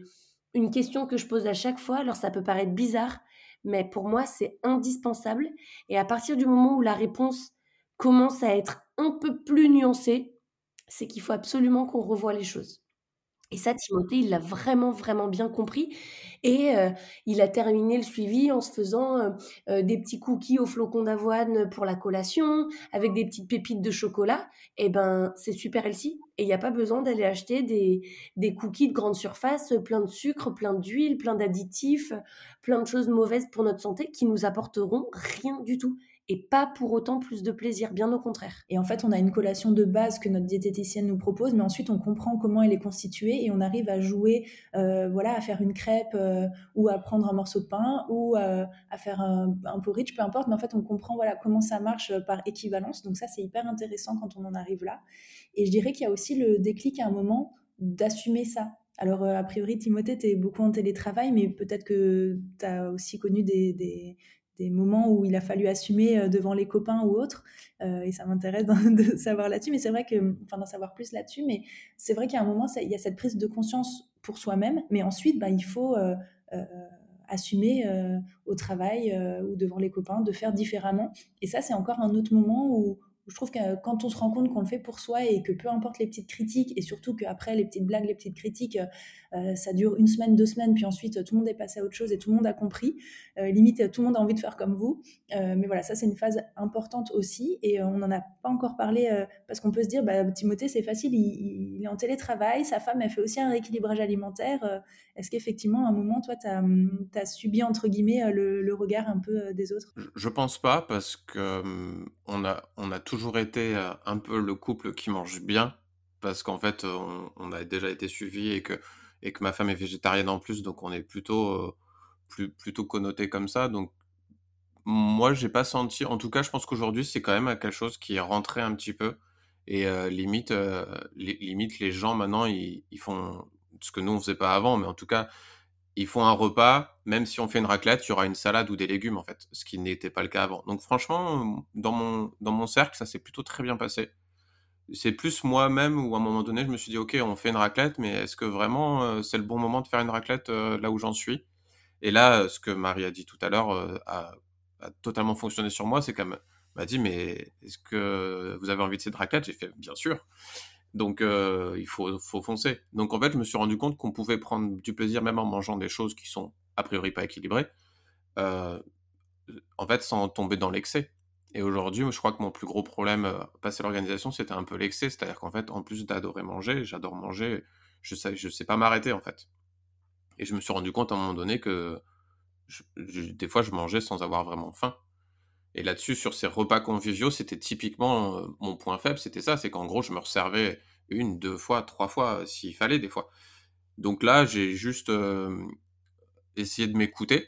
une question que je pose à chaque fois. Alors ça peut paraître bizarre, mais pour moi c'est indispensable. Et à partir du moment où la réponse commence à être un peu plus nuancée, c'est qu'il faut absolument qu'on revoie les choses. Et ça, Timothée, il l'a vraiment, vraiment bien compris. Et euh, il a terminé le suivi en se faisant euh, euh, des petits cookies au flocon d'avoine pour la collation, avec des petites pépites de chocolat. Et eh ben, c'est super healthy. Et il n'y a pas besoin d'aller acheter des, des cookies de grande surface, plein de sucre, plein d'huile, plein d'additifs, plein de choses mauvaises pour notre santé qui nous apporteront rien du tout et pas pour autant plus de plaisir, bien au contraire. Et en fait, on a une collation de base que notre diététicienne nous propose, mais ensuite on comprend comment elle est constituée et on arrive à jouer, euh, voilà, à faire une crêpe euh, ou à prendre un morceau de pain ou euh, à faire un, un, porridge, peu importe, mais en fait on comprend voilà comment ça marche par équivalence. Donc ça c'est hyper intéressant quand on en arrive là. Et je dirais qu'il y a aussi le déclic à un moment d'assumer ça. Alors, a priori, Timothée, tu es beaucoup en télétravail, mais peut-être que tu as aussi connu des, des, des, moments où il a fallu assumer devant les copains ou autres. et ça m'intéresse <laughs> de savoir là-dessus, mais c'est vrai que, enfin, d'en savoir plus là-dessus, mais c'est vrai qu'à un moment, il y a cette prise de conscience pour soi-même, mais ensuite, bah, il faut assumer au travail ou devant les copains de faire différemment. Et ça, c'est encore un autre moment où, je trouve que quand on se rend compte qu'on le fait pour soi et que peu importe les petites critiques, et surtout qu'après les petites blagues, les petites critiques, euh, ça dure une semaine, deux semaines, puis ensuite tout le monde est passé à autre chose et tout le monde a compris. Euh, limite, tout le monde a envie de faire comme vous. Euh, mais voilà, ça c'est une phase importante aussi, et on n'en a pas encore parlé parce qu'on peut se dire, bah, Timothée, c'est facile, il, est en télétravail, sa femme, elle fait aussi un rééquilibrage alimentaire. Est-ce qu'effectivement, à un moment, toi, tu as, subi, entre guillemets, le, regard un peu des autres? Je pense pas, parce que on a, on a toujours été un peu le couple qui mange bien, parce qu'en fait, on, a déjà été suivi et que, et que ma femme est végétarienne en plus, donc on est plutôt, plus, plutôt connoté comme ça. Donc, moi, j'ai pas senti, en tout cas, je pense qu'aujourd'hui, c'est quand même quelque chose qui est rentré un petit peu. Et limite, limite, les gens maintenant, ils, ils, font ce que nous, on faisait pas avant, mais en tout cas, ils font un repas, même si on fait une raclette, il y aura une salade ou des légumes en fait, ce qui n'était pas le cas avant. Donc franchement, dans mon, dans mon cercle, ça s'est plutôt très bien passé. C'est plus moi-même où à un moment donné, je me suis dit, ok, on fait une raclette, mais est-ce que vraiment euh, c'est le bon moment de faire une raclette euh, là où j'en suis? Et là, ce que Marie a dit tout à l'heure euh, a, totalement fonctionné sur moi, c'est qu'elle m'a dit, mais est-ce que vous avez envie de cette raclette? J'ai fait, bien sûr. Donc, euh, il faut, foncer. Donc, en fait, je me suis rendu compte qu'on pouvait prendre du plaisir même en mangeant des choses qui sont a priori pas équilibrées, euh, en fait, sans tomber dans l'excès. Et aujourd'hui, je crois que mon plus gros problème, euh, passer l'organisation, c'était un peu l'excès. C'est-à-dire qu'en fait, en plus d'adorer manger, j'adore manger, je sais, je sais pas m'arrêter, en fait. Et je me suis rendu compte à un moment donné que des fois, je mangeais sans avoir vraiment faim. Et là-dessus, sur ces repas conviviaux, c'était typiquement euh, mon point faible, c'était ça, c'est qu'en gros, je me resservais une, deux fois, trois fois, euh, s'il fallait des fois. Donc là, j'ai juste euh, essayé de m'écouter.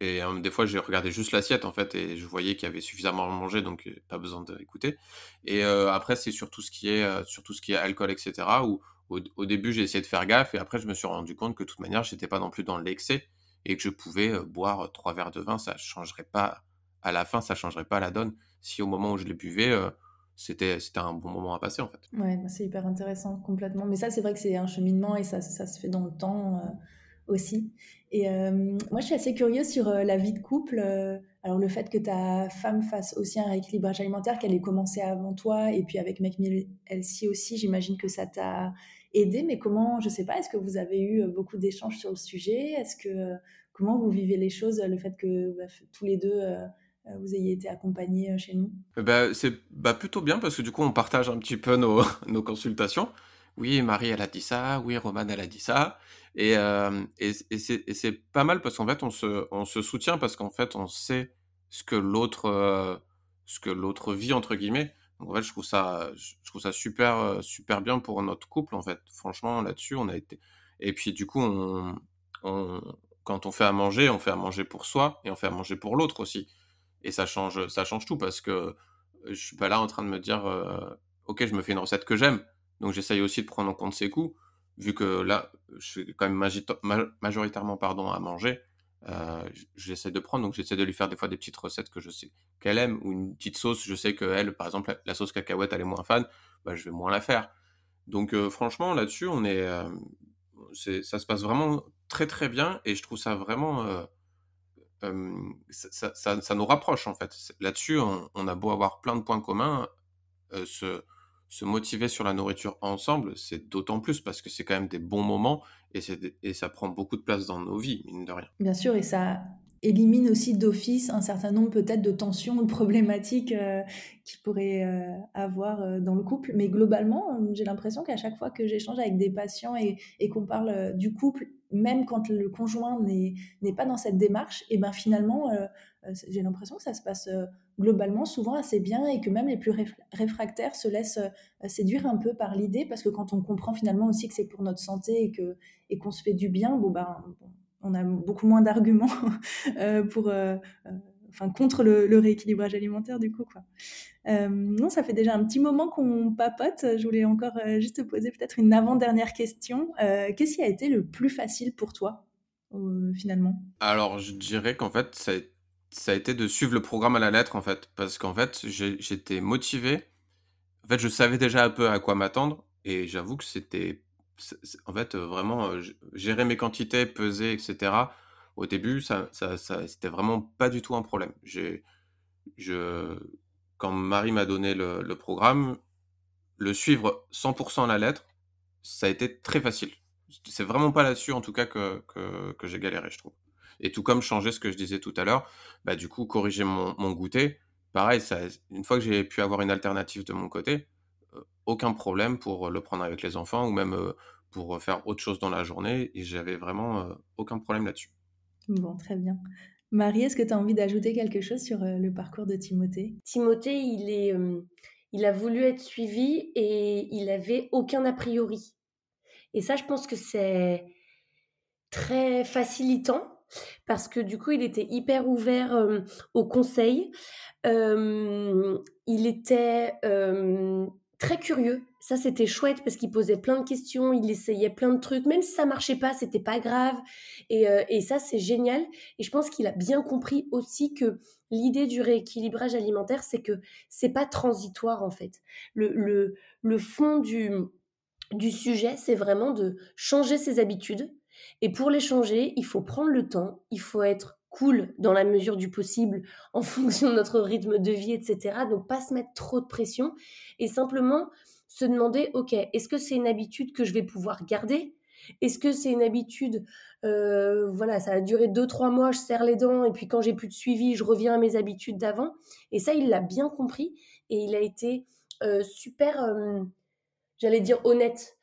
Et des fois, j'ai regardé juste l'assiette, en fait, et je voyais qu'il y avait suffisamment à manger, donc pas besoin d'écouter. Et après, c'est sur tout ce qui est, tout ce qui est alcool, etc., où au, début, j'ai essayé de faire gaffe, et après, je me suis rendu compte que de toute manière, j'étais pas non plus dans l'excès, et que je pouvais boire trois verres de vin, ça changerait pas à la fin, ça changerait pas la donne si au moment où je les buvais, euh, c'était un bon moment à passer en fait. Ouais, bah, c'est hyper intéressant complètement. Mais ça, c'est vrai que c'est un cheminement et ça, ça se fait dans le temps euh, aussi. Et euh, moi, je suis assez curieuse sur la vie de couple. alors le fait que ta femme fasse aussi un rééquilibrage alimentaire, qu'elle ait commencé avant toi, et puis avec Me Healthy aussi, j'imagine que ça t'a aidé. Mais comment, je sais pas, est-ce que vous avez eu beaucoup d'échanges sur le sujet? Est-ce que comment vous vivez les choses, le fait que bah, tous les deux vous ayez été accompagné euh, chez nous? Bah, C'est bah, plutôt bien parce que du coup, on partage un petit peu nos, <laughs> nos consultations. Oui, Marie, elle a dit ça. Oui, Romane, elle a dit ça. Et, euh, et, c'est pas mal parce qu'en fait, on se, on se soutient parce qu'en fait, on sait ce que l'autre vit, entre guillemets. Donc, en fait, je trouve ça, je trouve ça super, super bien pour notre couple, en fait. Franchement, là-dessus, on a été. Et puis, du coup, on, quand on fait à manger, on fait à manger pour soi et on fait à manger pour l'autre aussi. Et ça change, ça change tout parce que je suis pas là en train de me dire, ok, je me fais une recette que j'aime. Donc j'essaye aussi de prendre en compte ses coûts, vu que là, je suis quand même majoritairement pardon, à manger. J'essaie de prendre, donc j'essaie de lui faire des fois des petites recettes que je sais qu'elle aime, ou une petite sauce, je sais qu'elle, par exemple, la sauce cacahuète, elle est moins fan, bah, je vais moins la faire. Donc franchement, là-dessus, on est, ça se passe vraiment très très bien, et je trouve ça vraiment ça, ça, nous rapproche en fait. Là-dessus, on, a beau avoir plein de points communs, se, motiver sur la nourriture ensemble, c'est d'autant plus parce que c'est quand même des bons moments et, et ça prend beaucoup de place dans nos vies, mine de rien. Bien sûr, et ça élimine aussi d'office un certain nombre peut-être de tensions, de problématiques euh, qu'il pourrait euh, avoir dans le couple. Mais globalement, j'ai l'impression qu'à chaque fois que j'échange avec des patients et, qu'on parle du couple même quand le conjoint n'est pas dans cette démarche, et ben finalement, euh, euh, j'ai l'impression que ça se passe euh, globalement souvent assez bien et que même les plus réfractaires se laissent séduire un peu par l'idée parce que quand on comprend finalement aussi que c'est pour notre santé et et qu'on se fait du bien, bon ben on a beaucoup moins d'arguments <laughs> pour enfin contre le, rééquilibrage alimentaire du coup quoi. non, ça fait déjà un petit moment qu'on papote. Je voulais encore juste te poser peut-être une avant-dernière question. Qu'est-ce qui a été le plus facile pour toi, finalement? Alors, je dirais qu'en fait, ça a, ça a, été de suivre le programme à la lettre, en fait. Parce qu'en fait, j'étais motivé. En fait, je savais déjà un peu à quoi m'attendre. Et j'avoue que c'était en fait, vraiment, gérer mes quantités, peser, etc. Au début, ça, ça, c'était vraiment pas du tout un problème. J'ai, je, quand Marie m'a donné le, le, programme, le suivre 100% à la lettre, ça a été très facile. C'est vraiment pas là-dessus, en tout cas, que, que, que j'ai galéré, je trouve. Et tout comme changer ce que je disais tout à l'heure, bah, du coup, corriger mon, mon goûter, pareil, ça, une fois que j'ai pu avoir une alternative de mon côté, aucun problème pour le prendre avec les enfants ou même pour faire autre chose dans la journée. Et j'avais vraiment aucun problème là-dessus. Bon, très bien. Marie, est-ce que tu as envie d'ajouter quelque chose sur le parcours de Timothée? Timothée, il, est, il a voulu être suivi et il avait aucun a priori. Et ça, je pense que c'est très facilitant parce que du coup, il était hyper ouvert au conseil. il était très curieux. Ça, c'était chouette parce qu'il posait plein de questions, il essayait plein de trucs, même si ça marchait pas, c'était pas grave. Et, euh, et ça, c'est génial. Et je pense qu'il a bien compris aussi que l'idée du rééquilibrage alimentaire, c'est que c'est pas transitoire en fait. Le, le, le fond du, du sujet, c'est vraiment de changer ses habitudes. Et pour les changer, il faut prendre le temps, il faut être cool dans la mesure du possible en <laughs> fonction de notre rythme de vie, etc. Donc pas se mettre trop de pression et simplement se demander, ok, est-ce que c'est une habitude que je vais pouvoir garder? Est-ce que c'est une habitude, euh, voilà, ça a duré deux, trois mois, je serre les dents et puis quand j'ai plus de suivi, je reviens à mes habitudes d'avant? Et ça, il l'a bien compris et il a été euh, super, euh, j'allais dire honnête.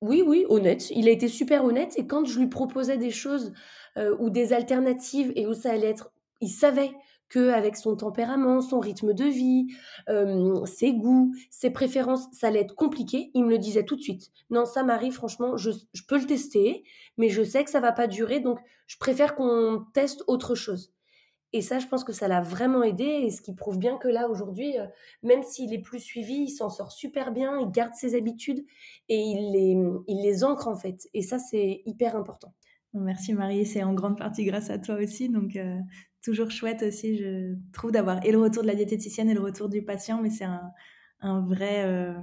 Oui, oui, honnête. Il a été super honnête et quand je lui proposais des choses euh, ou des alternatives et où ça allait être, il savait qu'avec son tempérament, son rythme de vie, ses goûts, ses préférences, ça allait être compliqué. Il me le disait tout de suite. Non, ça m'arrive, franchement, je, peux le tester, mais je sais que ça va pas durer, donc je préfère qu'on teste autre chose. Et ça, je pense que ça l'a vraiment aidé, et ce qui prouve bien que là, aujourd'hui, euh, même s'il est plus suivi, il s'en sort super bien, il garde ses habitudes, et il les, il les ancre en fait. Et ça, c'est hyper important. Merci Marie, c'est en grande partie grâce à toi aussi. Donc, euh, toujours chouette aussi, je trouve, d'avoir et le retour de la diététicienne et le retour du patient, mais c'est un, un, vrai, euh,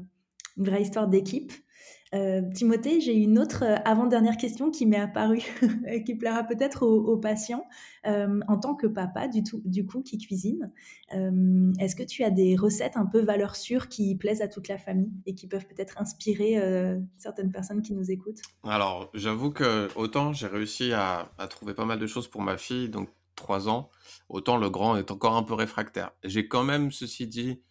une vraie histoire d'équipe. Euh, Timothée, j'ai une autre euh, avant-dernière question qui m'est apparue <laughs> qui plaira peut-être aux, patients. Euh, en tant que papa, du, tout, du coup, qui cuisine, est-ce que tu as des recettes un peu valeurs sûres qui plaisent à toute la famille et qui peuvent peut-être inspirer certaines personnes qui nous écoutent? Alors, j'avoue que autant j'ai réussi à, à, trouver pas mal de choses pour ma fille, donc 3 ans, autant le grand est encore un peu réfractaire. J'ai quand même, ceci dit,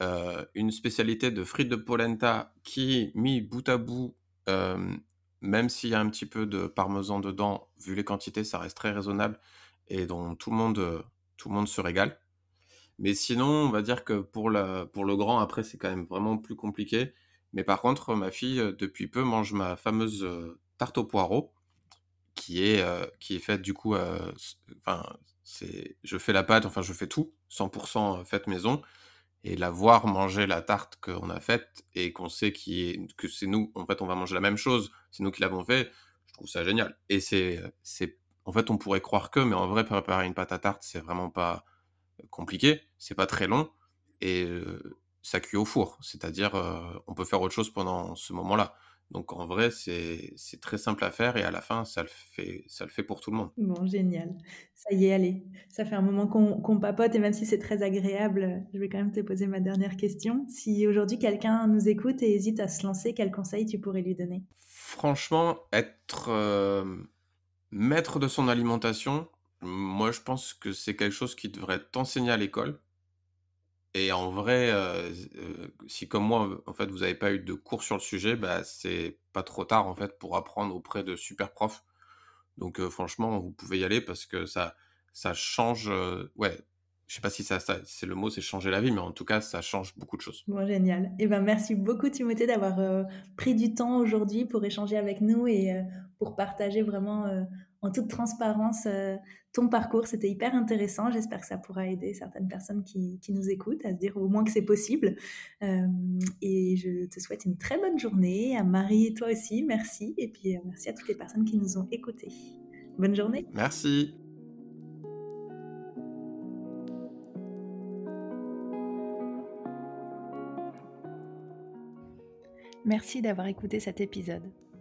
euh, une spécialité de frites de polenta qui, mis bout à bout, euh, même s'il y a un petit peu de parmesan dedans, vu les quantités, ça reste très raisonnable et dont tout le monde, tout le monde se régale. Mais sinon, on va dire que pour, la, pour le grand, après, c'est quand même vraiment plus compliqué. Mais par contre, ma fille, depuis peu, mange ma fameuse tarte au poireau, qui est, est faite du coup, enfin, je fais la pâte, enfin, je fais tout, 100% faite maison et la voir manger la tarte qu'on a faite et qu'on sait qui que c'est nous, en fait, on va manger la même chose, c'est nous qui l'avons fait, je trouve ça génial. Et c'est, c'est, en fait, on pourrait croire que, mais en vrai, préparer une pâte à tarte, c'est vraiment pas compliqué, c'est pas très long et ça cuit au four, c'est-à-dire on peut faire autre chose pendant ce moment-là. Donc en vrai, c'est très simple à faire et à la fin, ça le fait, ça le fait pour tout le monde. Bon, génial. Ça y est, allez. Ça fait un moment qu'on papote et même si c'est très agréable, je vais quand même te poser ma dernière question. Si aujourd'hui quelqu'un nous écoute et hésite à se lancer, quel conseil tu pourrais lui donner? Franchement, être euh, maître de son alimentation, moi je pense que c'est quelque chose qui devrait être enseigné à l'école et en vrai, euh, euh, si comme moi, en fait, vous n'avez pas eu de cours sur le sujet, bah, c'est pas trop tard en fait pour apprendre auprès de super profs. Donc euh, franchement, vous pouvez y aller parce que ça, ça change. ouais, je sais pas si ça, c'est le mot, c'est changer la vie, mais en tout cas, ça change beaucoup de choses. Génial. Et eh ben, merci beaucoup Timothée d'avoir pris du temps aujourd'hui pour échanger avec nous et pour partager vraiment en toute transparence ton parcours. C'était hyper intéressant. J'espère que ça pourra aider certaines personnes qui, qui, nous écoutent à se dire au moins que c'est possible. et je te souhaite une très bonne journée. À Marie, toi aussi, merci. Et puis merci à toutes les personnes qui nous ont écoutés. Bonne journée. Merci. Merci d'avoir écouté cet épisode.